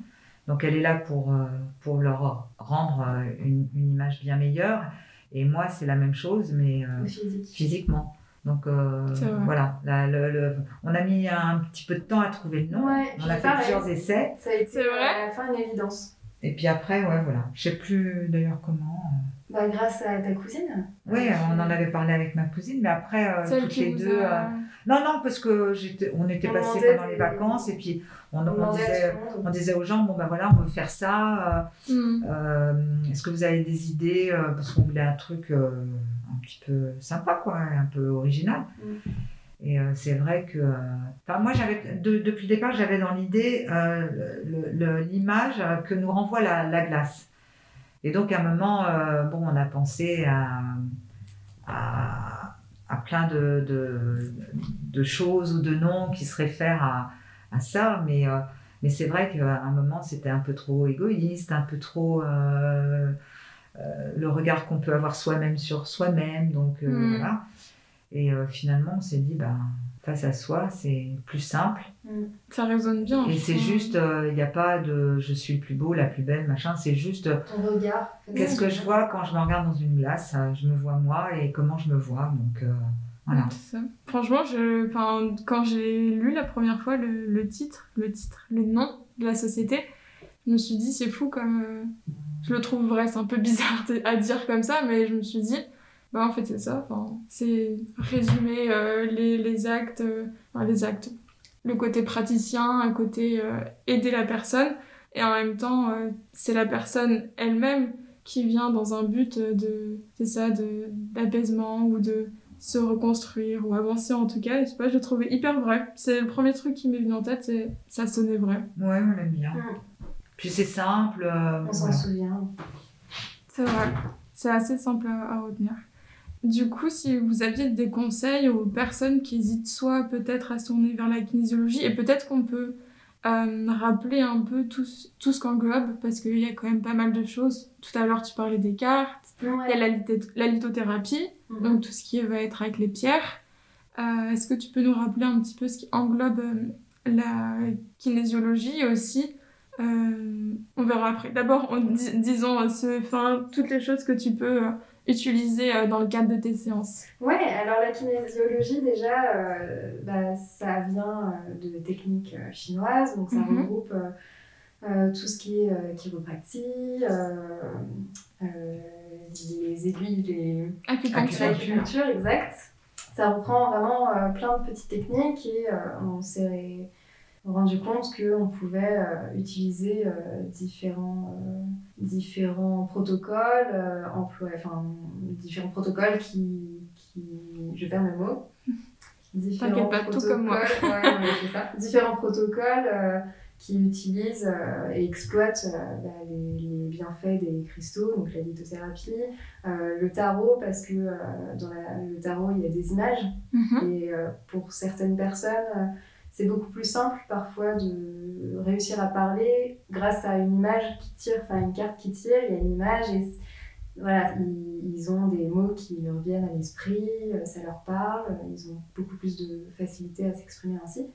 Donc elle est là pour, euh, pour leur rendre euh, une, une image bien meilleure. Et moi, c'est la même chose, mais euh, physique. physiquement. Donc euh, voilà, La- le- le- on a mis un petit peu de temps à trouver le nom. Ouais, on a fait pareil. plusieurs essais. Ça a été C'est vrai à la fin une évidence. Et puis après, ouais, voilà. Je sais plus d'ailleurs comment. Bah, grâce à ta cousine. Oui, Euh, on en avait parlé avec ma cousine, mais après, euh, toutes qui les vous deux. a- euh, Non, non, parce que j'étais, on était On passés pendant les vacances et puis on, On disait, on disait aux gens bon, ben voilà, on veut faire ça. Mm. euh, euh, est-ce que vous avez des idées euh, Parce qu'on voulait un truc euh, un petit peu sympa, quoi, un peu original. Mm. Et euh, c'est vrai que. euh, Enfin, moi, j'avais, de- depuis le départ, j'avais dans l'idée euh, l'image que nous renvoie la, la glace. Et donc, à un moment, euh, bon, on a pensé à, à, à plein de, de, de choses ou de noms qui se réfèrent à, à ça, mais, euh, mais c'est vrai qu'à un moment, c'était un peu trop égoïste, un peu trop euh, le regard qu'on peut avoir soi-même sur soi-même. Donc, Mm. voilà. Et finalement, on s'est dit, ben, face à soi, c'est plus simple. Ça résonne bien. Et c'est juste, euh, il n'y a pas de je suis le plus beau, la plus belle, machin. C'est juste, euh, Ton regard. qu'est-ce que je vois quand je me regarde dans une glace euh, Je me vois moi et comment je me vois. Donc, euh, voilà. Ça. Franchement, je, enfin, quand j'ai lu la première fois le, le titre, le titre, le nom de la société, je me suis dit c'est fou comme, euh, je le trouve vrai, c'est un peu bizarre à dire comme ça, mais je me suis dit, bah en fait c'est ça, enfin, c'est résumer euh, les, les actes, euh, enfin, les actes, le côté praticien, un côté euh, aider la personne, et en même temps euh, c'est la personne elle-même qui vient dans un but de, c'est ça, de d'apaisement ou de se reconstruire ou avancer en tout cas. Je sais pas, je le trouvais hyper vrai. C'est le premier truc qui m'est venu en tête, c'est ça sonnait vrai. Ouais, on l'aime bien. Mm. Puis c'est simple. euh, On s'en souvient. C'est vrai. C'est assez simple à, à retenir. Du coup, si vous aviez des conseils aux personnes qui hésitent soit peut-être à se tourner vers la kinésiologie, et peut-être qu'on peut euh, rappeler un peu tout, ce- tout ce qu'englobe, parce qu'il y a quand même pas mal de choses. Tout à l'heure, tu parlais des cartes, il y a la, lithothérapie, Mhm. donc tout ce qui va être avec les pierres. Euh, Est-ce que tu peux nous rappeler un petit peu ce qui englobe euh, la kinésiologie aussi on verra après. D'abord, disons ce, toutes les choses que tu peux utiliser dans le cadre de tes séances. Ouais, alors la kinésiologie déjà, bah, ça vient de techniques chinoises, donc ça mhm. regroupe tout ce qui est chiropractie, les aiguilles, les acupuncture, exact. Ça reprend vraiment euh, plein de petites techniques et euh, on s'est rendu compte qu'on pouvait euh, utiliser différents, différents protocoles, enfin, différents protocoles qui, qui, je perds mes mots, différents pas, tout comme moi. ouais, ça. différents protocoles qui utilisent euh, et exploitent euh, bah, les, bienfaits des cristaux, donc la lithothérapie, euh, le tarot, parce que dans le tarot, il y a des images. Mhm. Et pour certaines personnes, c'est beaucoup plus simple parfois de réussir à parler grâce à une image qui tire, enfin une carte qui tire, il y a une image et voilà, ils, ont des mots qui leur viennent à l'esprit, ça leur parle, ils ont beaucoup plus de facilité à s'exprimer ainsi.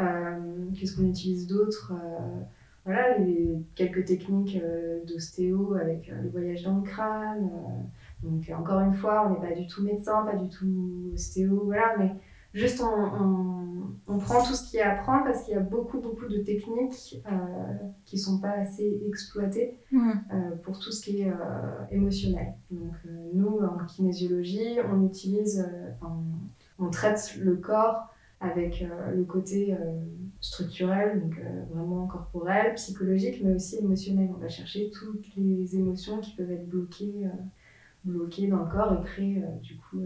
Euh, qu'est-ce qu'on utilise d'autre euh, Voilà, les, quelques techniques euh, d'ostéo avec le voyage dans le crâne. donc, encore une fois, on n'est pas du tout médecin, pas du tout ostéo, voilà, mais juste on, on, prend tout ce qu'il y a à prendre parce qu'il y a beaucoup beaucoup de techniques euh, qui sont pas assez exploitées pour tout ce qui est émotionnel. Donc nous en kinésiologie on utilise, on traite le corps avec euh, le côté euh, structurel, donc euh, vraiment corporel, psychologique, mais aussi émotionnel. On va chercher toutes les émotions qui peuvent être bloquées, bloquées dans le corps et créer du coup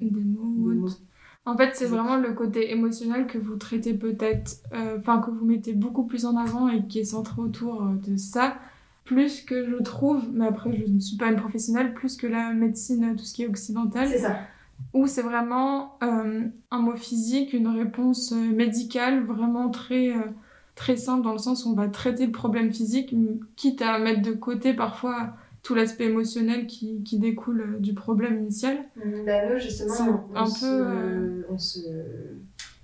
des, des mots. En fait, c'est vraiment le côté émotionnel que vous traitez peut-être, enfin que vous mettez beaucoup plus en avant et qui est centré autour de ça, plus que je trouve, mais après je ne suis pas une professionnelle, plus que la médecine, tout ce qui est occidental. C'est ça ou c'est vraiment euh, un mot physique, une réponse euh, médicale vraiment très, euh, très simple dans le sens où on va traiter le problème physique, quitte à mettre de côté parfois tout l'aspect émotionnel qui, qui, découle du problème initial. Bah, nous, justement, on, un se, peu, on se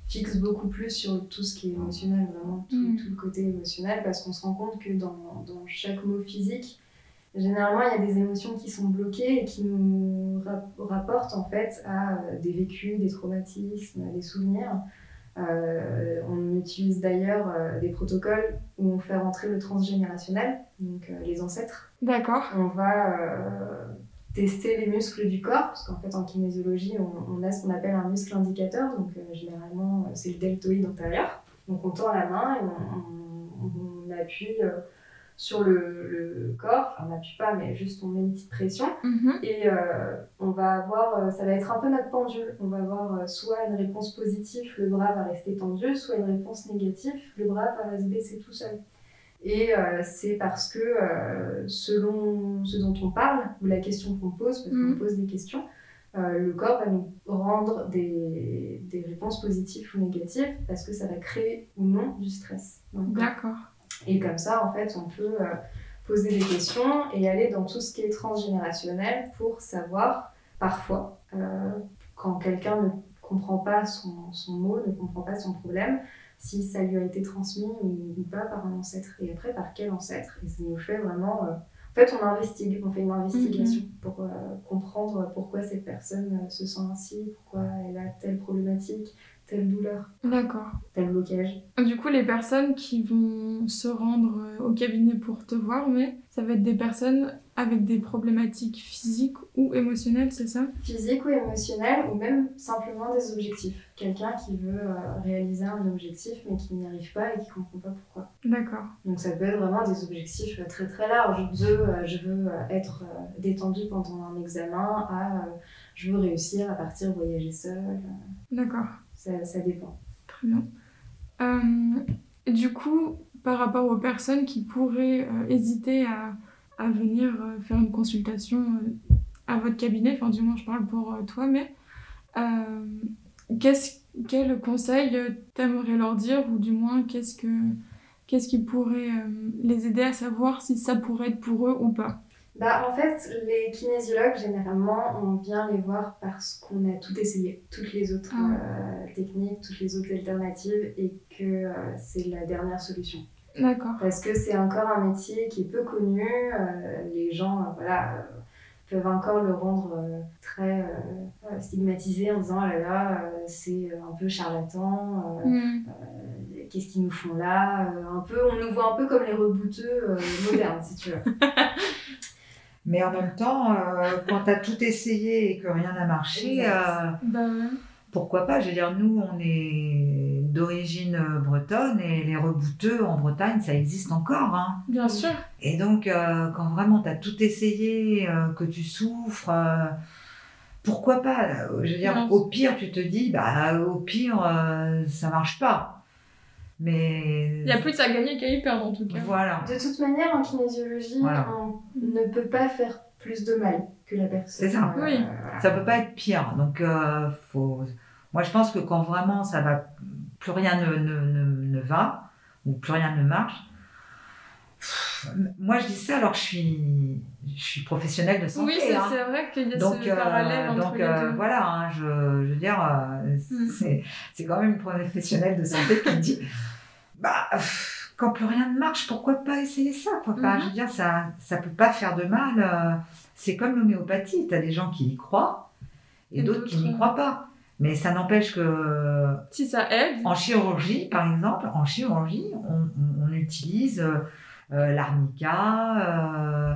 fixe beaucoup plus sur tout ce qui est émotionnel, vraiment tout, mmh. tout le côté émotionnel, parce qu'on se rend compte que dans, dans chaque mot physique, généralement, il y a des émotions qui sont bloquées et qui nous rapportent en fait à euh, des vécus, des traumatismes, des souvenirs. Euh, on utilise d'ailleurs euh, des protocoles où on fait rentrer le transgénérationnel, donc les ancêtres. D'accord. On va tester les muscles du corps, parce qu'en fait en kinésiologie, on, a ce qu'on appelle un muscle indicateur, donc généralement c'est le deltoïde antérieur. Donc on tend la main et on, on appuie sur le, corps, enfin on n'appuie pas, mais juste on met une petite pression, mhm. et euh, on va avoir, euh, ça va être un peu notre pendule, on va avoir euh, soit une réponse positive, le bras va rester tendu, soit une réponse négative, le bras va se baisser tout seul. Et c'est parce que selon ce dont on parle, ou la question qu'on pose, parce qu'on mhm. pose des questions, le corps va nous rendre des, des réponses positives ou négatives, parce que ça va créer ou non du stress. D'accord. Et comme ça, en fait, on peut euh, poser des questions et aller dans tout ce qui est transgénérationnel pour savoir, parfois, euh, quand quelqu'un ne comprend pas son, son, mot, ne comprend pas son problème, si ça lui a été transmis ou, pas par un ancêtre. Et après, par quel ancêtre? Et ça nous fait vraiment... Euh, en fait, on investigue, on fait une investigation mhm. pour comprendre pourquoi cette personne se sent ainsi, pourquoi elle a telle problématique, telle douleur. D'accord. Tel blocage. Du coup, les personnes qui vont se rendre euh, au cabinet pour te voir, mais ça va être des personnes avec des problématiques physiques ou émotionnelles, c'est ça? Physiques ou émotionnelles, ou même simplement des objectifs. Quelqu'un qui veut euh, réaliser un objectif mais qui n'y arrive pas et qui ne comprend pas pourquoi. D'accord. Donc ça peut être vraiment des objectifs très très larges. De euh, je veux être détendu pendant un examen à je veux réussir à partir voyager seul. D'accord ça, dépend. Très bien. Euh, du coup, par rapport aux personnes qui pourraient euh, hésiter à, à venir euh, faire une consultation à votre cabinet, enfin du moins je parle pour toi, mais qu'est-ce, quel conseil t'aimerais leur dire ou du moins qu'est-ce, que, qu'est-ce qui pourrait les aider à savoir si ça pourrait être pour eux ou pas? Bah, en fait, les kinésiologues, généralement, on vient les voir parce qu'on a tout essayé, toutes les autres ah. euh, techniques, toutes les autres alternatives, et que euh, c'est la dernière solution. D'accord. Parce que c'est encore un métier qui est peu connu. les gens, voilà peuvent encore le rendre très stigmatisé en disant oh là là c'est un peu charlatan mm. qu'est-ce qu'ils nous font là un peu on nous voit un peu comme les rebouteux modernes si tu veux mais en même temps, euh, quand tu as tout essayé et que rien n'a marché, euh, bah pourquoi pas? Je veux dire, nous, on est d'origine bretonne et les rebouteux en Bretagne, ça existe encore. Hein. Bien sûr. Et donc, euh, quand vraiment tu as tout essayé, que tu souffres, pourquoi pas? Je veux dire, au pire, tu te dis, bah, au pire, ça marche pas. Mais... Il n'y a plus à gagner qu'à y perdre en tout cas. Voilà. De toute manière, en kinésiologie, on ne peut pas faire plus de mal que la personne. C'est ça. Euh, oui. Ça peut pas être pire. Donc, euh, faut... moi, je pense que quand vraiment ça va, plus rien ne, ne, ne, va, ou plus rien ne marche, moi, je dis ça alors que je suis, je suis professionnelle de santé. Oui, c'est hein. vrai qu'il y a donc, ce parallèle entre donc, les euh, deux. voilà, hein, je, je, veux dire, mm. c'est quand même une professionnelle de santé qui dit bah, quand plus rien ne marche, pourquoi pas essayer ça quoi? Je veux dire, ça ça peut pas faire de mal. Euh, c'est comme l'homéopathie, tu as des gens qui y croient et, d'autres qui n'y croient pas. Mais ça n'empêche que... Si ça aide. En chirurgie, par exemple, en chirurgie, on, on, utilise euh, l'arnica, euh,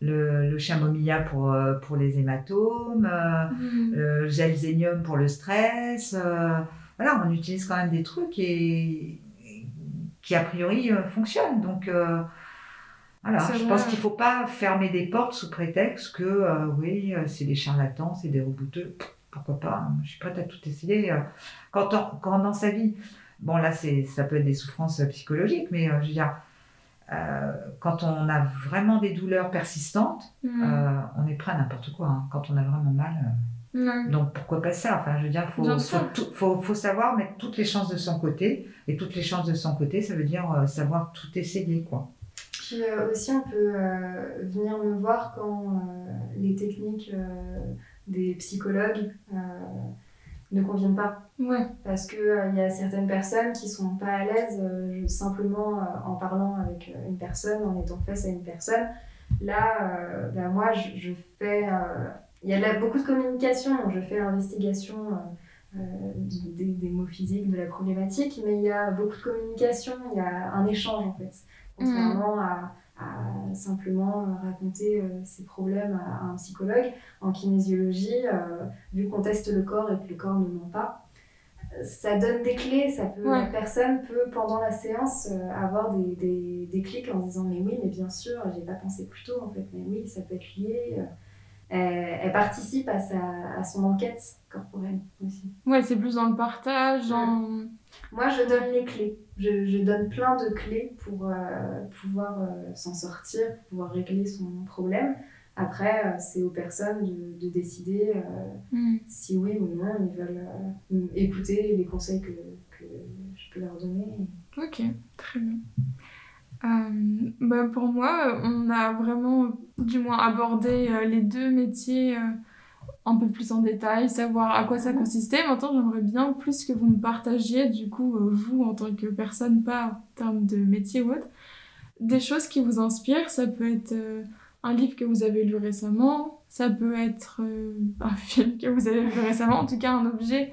le, le chamomilla pour, pour les hématomes, mm. le gelzénium pour le stress. voilà, on utilise quand même des trucs et qui a priori euh, fonctionne. Donc euh, voilà, je pense qu'il ne faut pas fermer des portes sous prétexte que euh, oui, c'est des charlatans, c'est des rebouteux. Pourquoi pas hein. Je suis prête à tout essayer. Quand, quand dans sa vie, bon là, ça peut être des souffrances psychologiques, mais je veux dire, quand on a vraiment des douleurs persistantes, mmh. on est prêt à n'importe quoi. Hein. Quand on a vraiment mal, donc pourquoi pas ça? Enfin, je veux dire, faut, faut, faut, savoir mettre toutes les chances de son côté. Et toutes les chances de son côté, ça veut dire euh, savoir tout essayer, quoi. Puis euh, aussi, on peut euh, venir me voir quand les techniques des psychologues ne conviennent pas. Ouais. Parce qu'il il y a certaines personnes qui sont pas à l'aise simplement en parlant avec une personne, en étant face à une personne. Là, ben moi, je, je fais il y a là beaucoup de communication. Je fais l'investigation euh, euh, des, mots physiques, de la problématique, mais il y a beaucoup de communication, il y a un échange en fait. Contrairement mm. à, simplement raconter euh, ses problèmes à, un psychologue. En kinésiologie, vu qu'on teste le corps et que le corps ne ment pas, ça donne des clés. Ça peut, La personne peut, pendant la séance, avoir des, des, des, clics en disant Mais oui, mais bien sûr, j'ai pas pensé plus tôt en fait, mais oui, ça peut être lié elle, participe à, sa, à son enquête corporelle aussi. Ouais, c'est plus dans le partage. En... Moi, je donne les clés. Je, je donne plein de clés pour euh, pouvoir euh, s'en sortir, pouvoir régler son problème. Après, euh, c'est aux personnes de, de décider mm. si oui ou non ils veulent écouter les conseils que, que je peux leur donner. Ok, très bien. Euh, bah pour moi, on a vraiment, du moins, abordé euh, les deux métiers euh, un peu plus en détail, savoir à quoi ça consistait. Maintenant, j'aimerais bien plus que vous me partagiez, du coup, vous, en tant que personne, pas en termes de métier ou autre, des choses qui vous inspirent. Ça peut être un livre que vous avez lu récemment, ça peut être un film que vous avez vu récemment, en tout cas un objet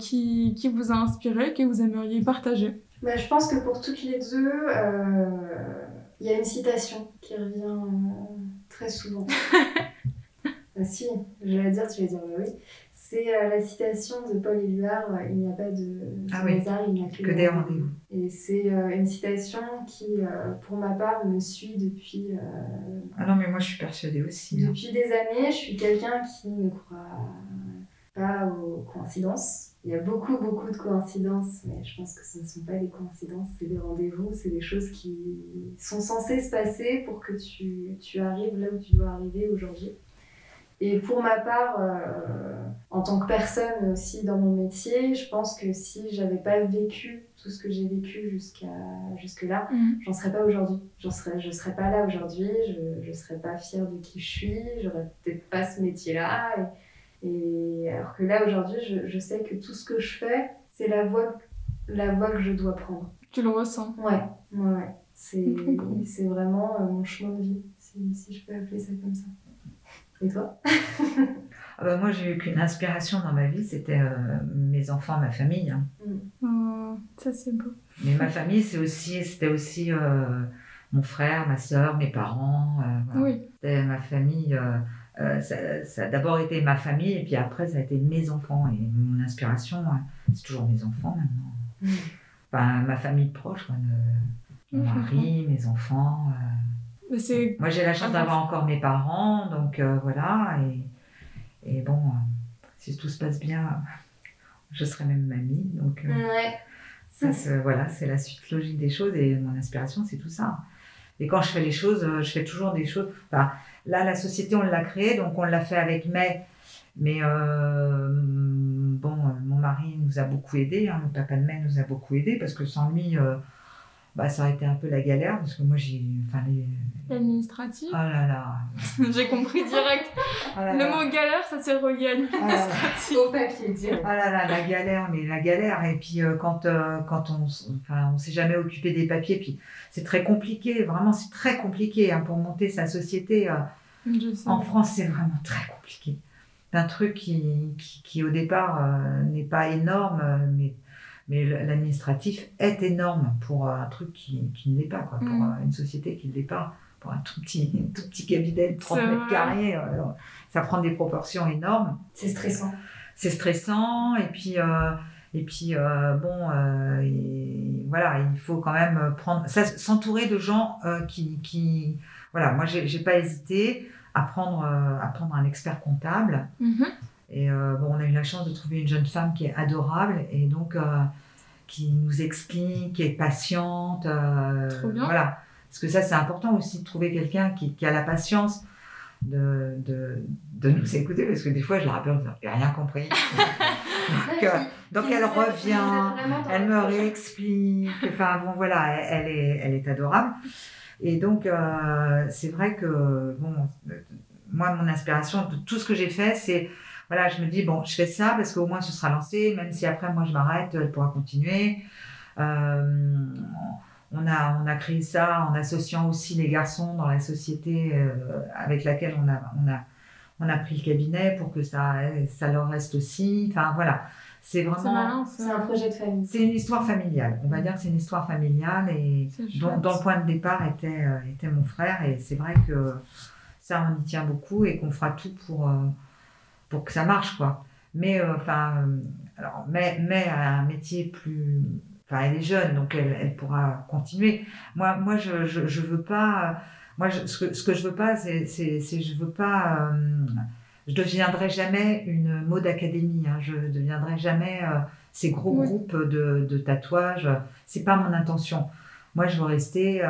qui, qui vous a inspiré, que vous aimeriez partager. Bah, je pense que pour toutes les deux, euh, il y a une citation qui revient euh, très souvent. ah, si, je vais la dire, tu vas dire bah oui. C'est euh, la citation de Paul Éluard Il n'y a pas de ah hasard, il n'y a que, des rendez-vous. Et c'est une citation qui, pour ma part, me suit depuis. ah non, mais moi je suis persuadée aussi. Hein. Depuis des années, je suis quelqu'un qui ne croit pas aux coïncidences il y a beaucoup, beaucoup de coïncidences, mais je pense que ce ne sont pas des coïncidences, c'est des rendez-vous, c'est des choses qui sont censées se passer pour que tu, tu arrives là où tu dois arriver aujourd'hui. Et pour ma part, euh, en tant que personne aussi dans mon métier, je pense que si j'avais pas vécu tout ce que j'ai vécu jusqu'à jusque là, mhm. j'en serais pas aujourd'hui. J'en serais, je serais pas là aujourd'hui. Je, je serais pas fière de qui je suis. J'aurais peut-être pas ce métier-là. Et, et alors que là, aujourd'hui, je, je, sais que tout ce que je fais, c'est la voie, la voie que je dois prendre. Tu le ressens Ouais, ouais, ouais. C'est vraiment mon chemin de vie, si, si je peux appeler ça comme ça. Et toi? Ah bah, Moi, j'ai eu qu'une inspiration dans ma vie, c'était euh, mes enfants, ma famille. Hein. Mm. Oh, ça, c'est beau. Mais ma famille, c'est aussi, c'était aussi euh, mon frère, ma soeur, mes parents. Euh, oui. C'était ma famille. Ça, ça, a d'abord été ma famille, et puis après, ça a été mes enfants. Et mon inspiration, c'est toujours mes enfants maintenant. Mm. Enfin, ma famille proche, mon mari, mes enfants. Moi, j'ai la chance d'avoir encore mes parents, donc euh, voilà. Et, et bon, euh, si tout se passe bien, je serai même mamie. Donc, euh, ouais. voilà, c'est la suite logique des choses et mon inspiration, c'est tout ça. Et quand je fais les choses, je fais toujours des choses. Enfin, là, la société, on l'a créée, donc on l'a fait avec May. Mais bon, mon mari nous a beaucoup aidé, hein, le papa de May nous a beaucoup aidé parce que sans lui, bah, ça aurait été un peu la galère parce que moi j'ai. Enfin, les... L'administratif Oh là là J'ai compris direct. Oh le mot galère, ça s'est relié à l'administratif. Au papier, direct. Oh là là, la galère, mais la galère. Et puis euh, quand, euh, quand on enfin, on s'est jamais occupé des papiers, puis c'est très compliqué, vraiment c'est très compliqué hein, pour monter sa société. Euh, en France, c'est vraiment très compliqué. Un truc qui, qui, qui au départ n'est pas énorme, mais mais l'administratif est énorme pour un truc qui, qui ne l'est pas, quoi, pour mm. une société qui ne l'est pas. Pour un tout petit, tout petit cabinet de 30 mètres carrés, euh, ça prend des proportions énormes. C'est stressant. C'est stressant, et puis, euh, et puis euh, bon, et voilà, il faut quand même prendre, s'entourer de gens qui, qui, voilà, moi j'ai pas hésité à prendre, à prendre un expert comptable. Mm-hmm. Et bon, on a eu la chance de trouver une jeune femme qui est adorable et donc qui nous explique, qui est patiente. Euh, voilà. Parce que ça, c'est important aussi de trouver quelqu'un qui, qui, a la patience de, de, de, nous écouter, parce que des fois, je la rappelle, je n'ai rien compris. donc, euh, donc elle revient, elle me réexplique. Enfin, bon, voilà, elle, est, elle est adorable. Et donc, euh, c'est vrai que, bon, moi, mon inspiration de tout ce que j'ai fait, c'est voilà, je me dis, bon, je fais ça parce qu'au moins ce sera lancé, même si après moi je m'arrête, elle pourra continuer. Euh, on, a, on a créé ça en associant aussi les garçons dans la société euh, avec laquelle on a, on, a, on a pris le cabinet pour que ça, ça leur reste aussi. Enfin voilà, c'est vraiment. C'est un projet de famille. C'est une histoire familiale. On va dire que c'est une histoire familiale et dont, le point de départ était, euh, était mon frère. Et c'est vrai que ça, on y tient beaucoup et qu'on fera tout pour pour que ça marche, quoi. Mais, euh, enfin, euh, alors, mais, mais un métier plus. Enfin, elle est jeune, donc elle, elle pourra continuer. Moi, moi je, je, je veux pas. Moi, ce, que, ce que je veux pas, c'est, c'est, je veux pas. Euh, je deviendrai jamais une mode académie. Hein, je deviendrai jamais ces gros groupes de, de tatouages. C'est pas mon intention. Moi, je veux rester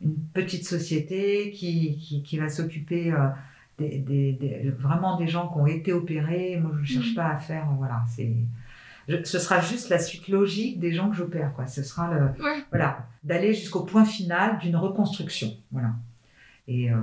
une petite société qui, qui, qui va s'occuper des, vraiment des gens qui ont été opérés. Moi, je ne cherche mm. pas à faire. Voilà, c'est. ce sera juste la suite logique des gens que j'opère, quoi. Ce sera le, voilà, d'aller jusqu'au point final d'une reconstruction, voilà. Et euh,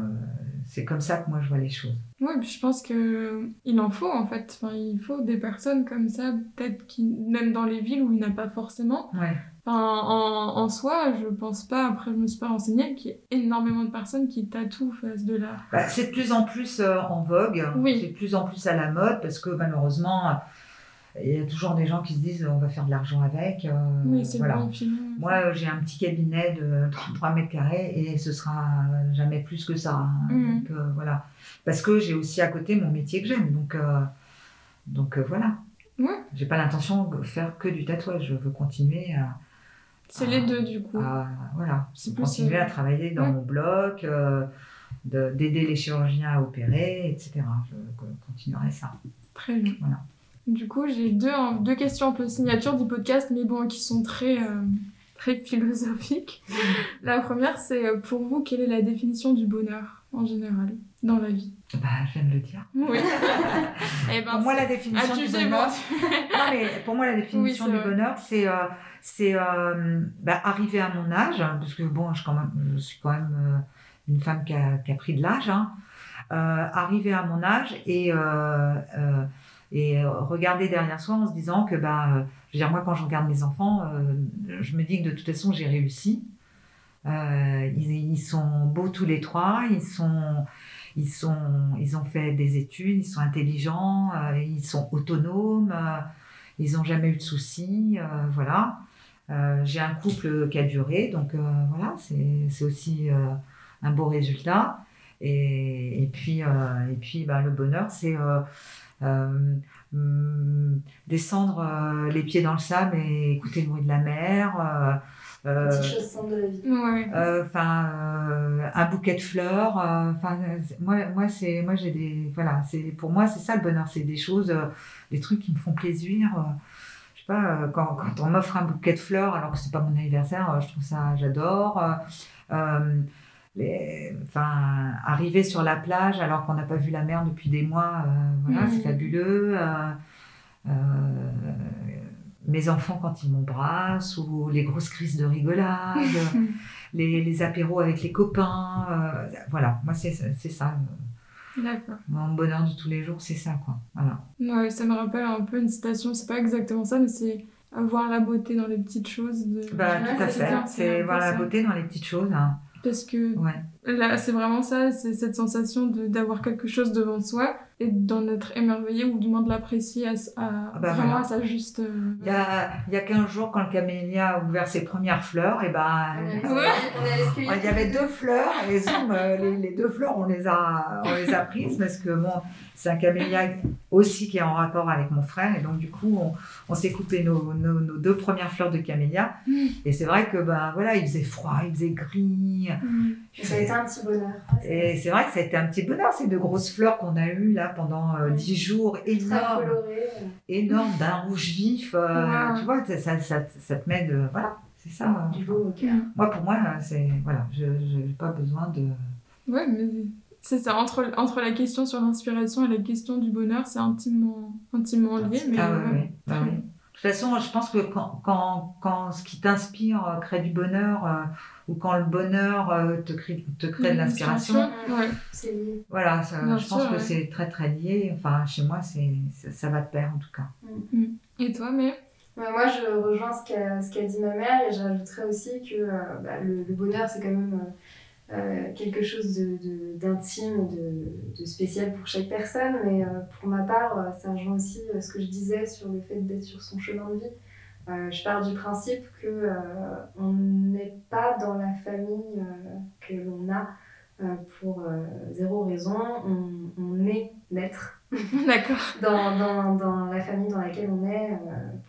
c'est comme ça que moi je vois les choses. Oui, je pense que il en faut en fait. Enfin, il faut des personnes comme ça, peut-être qui, même dans les villes où il n'y en a pas forcément. Ouais. Enfin, en, soi, je pense pas, après je me suis pas renseignée, qu'il y ait énormément de personnes qui tatouent face de l'art. Bah, c'est de plus en plus euh, en vogue, oui. c'est de plus en plus à la mode, parce que malheureusement, il y a toujours des gens qui se disent on va faire de l'argent avec. Euh, oui, voilà. Moi, j'ai un petit cabinet de 33 mètres carrés et ce sera jamais plus que ça. Hein. Donc, euh, voilà. Parce que j'ai aussi à côté mon métier que j'aime. Donc, donc voilà. Ouais. J'ai pas l'intention de faire que du tatouage. Je veux continuer à c'est les deux du coup. voilà, continuer à travailler dans mon bloc, euh, d'aider les chirurgiens à opérer, etc. Je continuerai ça. Très bien. Voilà. Du coup, j'ai deux, deux questions un peu signature du podcast, mais bon, qui sont très, euh, très philosophiques. La première, c'est euh, pour vous, quelle est la définition du bonheur en général dans la vie? Bah, je viens de le dire. Oui. Eh ben, pour moi, la définition du bonheur. non, mais pour moi, la définition du bonheur, c'est c'est euh, bah, arriver à mon âge, hein, parce que bon, je, quand même, je suis quand même euh, une femme qui a, qui a pris de l'âge, hein, euh, arriver à mon âge et et regarder derrière soi en se disant que bah, je veux dire, moi quand je regarde mes enfants, je me dis que de toute façon j'ai réussi. Ils, ils, sont beaux tous les trois, ils sont ils, sont, ils ont fait des études, ils sont intelligents, euh, ils sont autonomes, euh, ils n'ont jamais eu de soucis. Euh, voilà. J'ai un couple qui a duré, donc voilà, c'est aussi un beau résultat. Et, et puis, et puis bah, le bonheur, c'est mm, descendre les pieds dans le sable et écouter le bruit de la mer euh, de la vie. Euh, enfin, euh, un bouquet de fleurs. Enfin, moi, moi, c'est, moi, j'ai des, voilà, c'est, pour moi, c'est ça le bonheur, c'est des choses, des trucs qui me font plaisir. je sais pas, quand, quand on m'offre un bouquet de fleurs alors que c'est pas mon anniversaire, je trouve ça, j'adore. Les, enfin, arriver sur la plage alors qu'on n'a pas vu la mer depuis des mois, voilà, c'est fabuleux mes enfants quand ils m'embrassent, ou les grosses crises de rigolade, les, les, apéros avec les copains. Euh, voilà, moi c'est ça. D'accord. Mon bonheur de tous les jours, c'est ça, quoi. Voilà. Ouais, ça me rappelle un peu une citation, c'est pas exactement ça, mais c'est voir la beauté dans les petites choses. De... Bah, tout à fait. C'est voir la beauté dans les petites choses. Hein. Parce que là, c'est vraiment ça, c'est cette sensation d'avoir quelque chose devant soi et d'en être émerveillé ou du moins de l'apprécier à, à, ah bah vraiment à sa juste. Euh, il, y a, il y a 15 jours, quand le camélia a ouvert ses premières fleurs, et ben, il y avait deux fleurs et zoom, euh, les, les, deux fleurs, on les a, on les a prises parce que bon, c'est un camélia aussi qui est en rapport avec mon frère. Et donc, du coup, on, on s'est coupé nos, nos, nos, deux premières fleurs de camélia. Mm. Et c'est vrai que, ben voilà, il faisait froid, il faisait gris. Mm. Un petit bonheur. Et c'est vrai que ça a été un petit bonheur, ces deux grosses fleurs qu'on a eues là pendant euh, dix jours, énormes. Énormes, d'un rouge vif. Euh, tu vois, ça, ça, ça, te met de. Voilà, c'est ça. Du beau Moi, pour moi, c'est. Voilà, je n'ai pas besoin de. Ouais, mais c'est ça, entre, entre la question sur l'inspiration et la question du bonheur, c'est intimement, intimement lié. Mais ah, ouais. De toute façon, je pense que quand, quand, quand ce qui t'inspire euh, crée du bonheur, euh, ou quand le bonheur euh, te crée, te crée de l'inspiration, c'est lié. Voilà, je pense que c'est très très lié. Enfin, chez moi, c'est ça, va de pair en tout cas. Mm. Et toi, mais Moi, je rejoins ce qu'a qu'a dit ma mère et j'ajouterais aussi que bah, le, le, bonheur, c'est quand même euh, quelque chose d'intime, de, de, spécial pour chaque personne, mais euh, pour ma part, euh, ça rejoint aussi ce que je disais sur le fait d'être sur son chemin de vie. je pars du principe que on n'est pas dans la famille que l'on a pour zéro raison, on, on est naître. D'accord. dans, dans, dans, la famille dans laquelle on est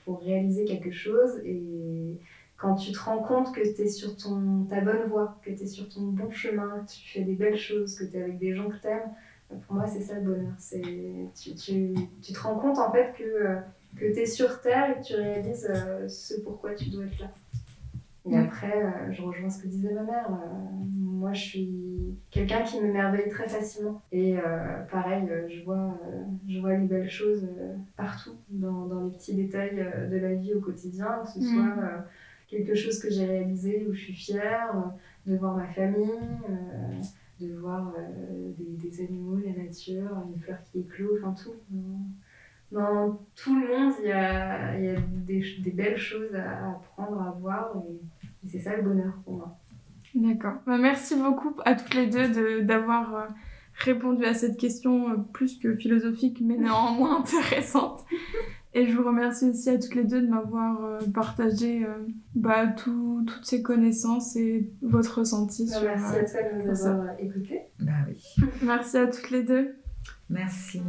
pour réaliser quelque chose et quand tu te rends compte que tu es sur ton, ta bonne voie, que tu es sur ton bon chemin, que tu fais des belles choses, que tu es avec des gens que tu aimes, euh, pour moi, c'est ça le bonheur. Tu, tu, tu, te rends compte en fait que, euh, que tu es sur Terre et que tu réalises euh, ce pourquoi tu dois être là. Et après, je rejoins ce que disait ma mère. moi, je suis quelqu'un qui m'émerveille très facilement. Et pareil, je, vois, je vois les belles choses partout, dans, dans, les petits détails de la vie au quotidien, que ce mm. soit quelque chose que j'ai réalisé où je suis fière euh, de voir ma famille, euh, de voir euh, des, des, animaux, la nature, une fleur qui éclot, enfin tout. Dans, tout le monde, il y a, y a des, des, belles choses à apprendre, à voir, et, c'est ça le bonheur pour moi. D'accord. Bah, merci beaucoup à toutes les deux d'avoir répondu à cette question plus que philosophique, mais néanmoins intéressante. Et je vous remercie aussi à toutes les deux de m'avoir euh, partagé euh, bah, tout, toutes ces connaissances et votre ressenti bah, sur Merci à toi de nous avoir écoutés. Bah oui. merci à toutes les deux. Merci.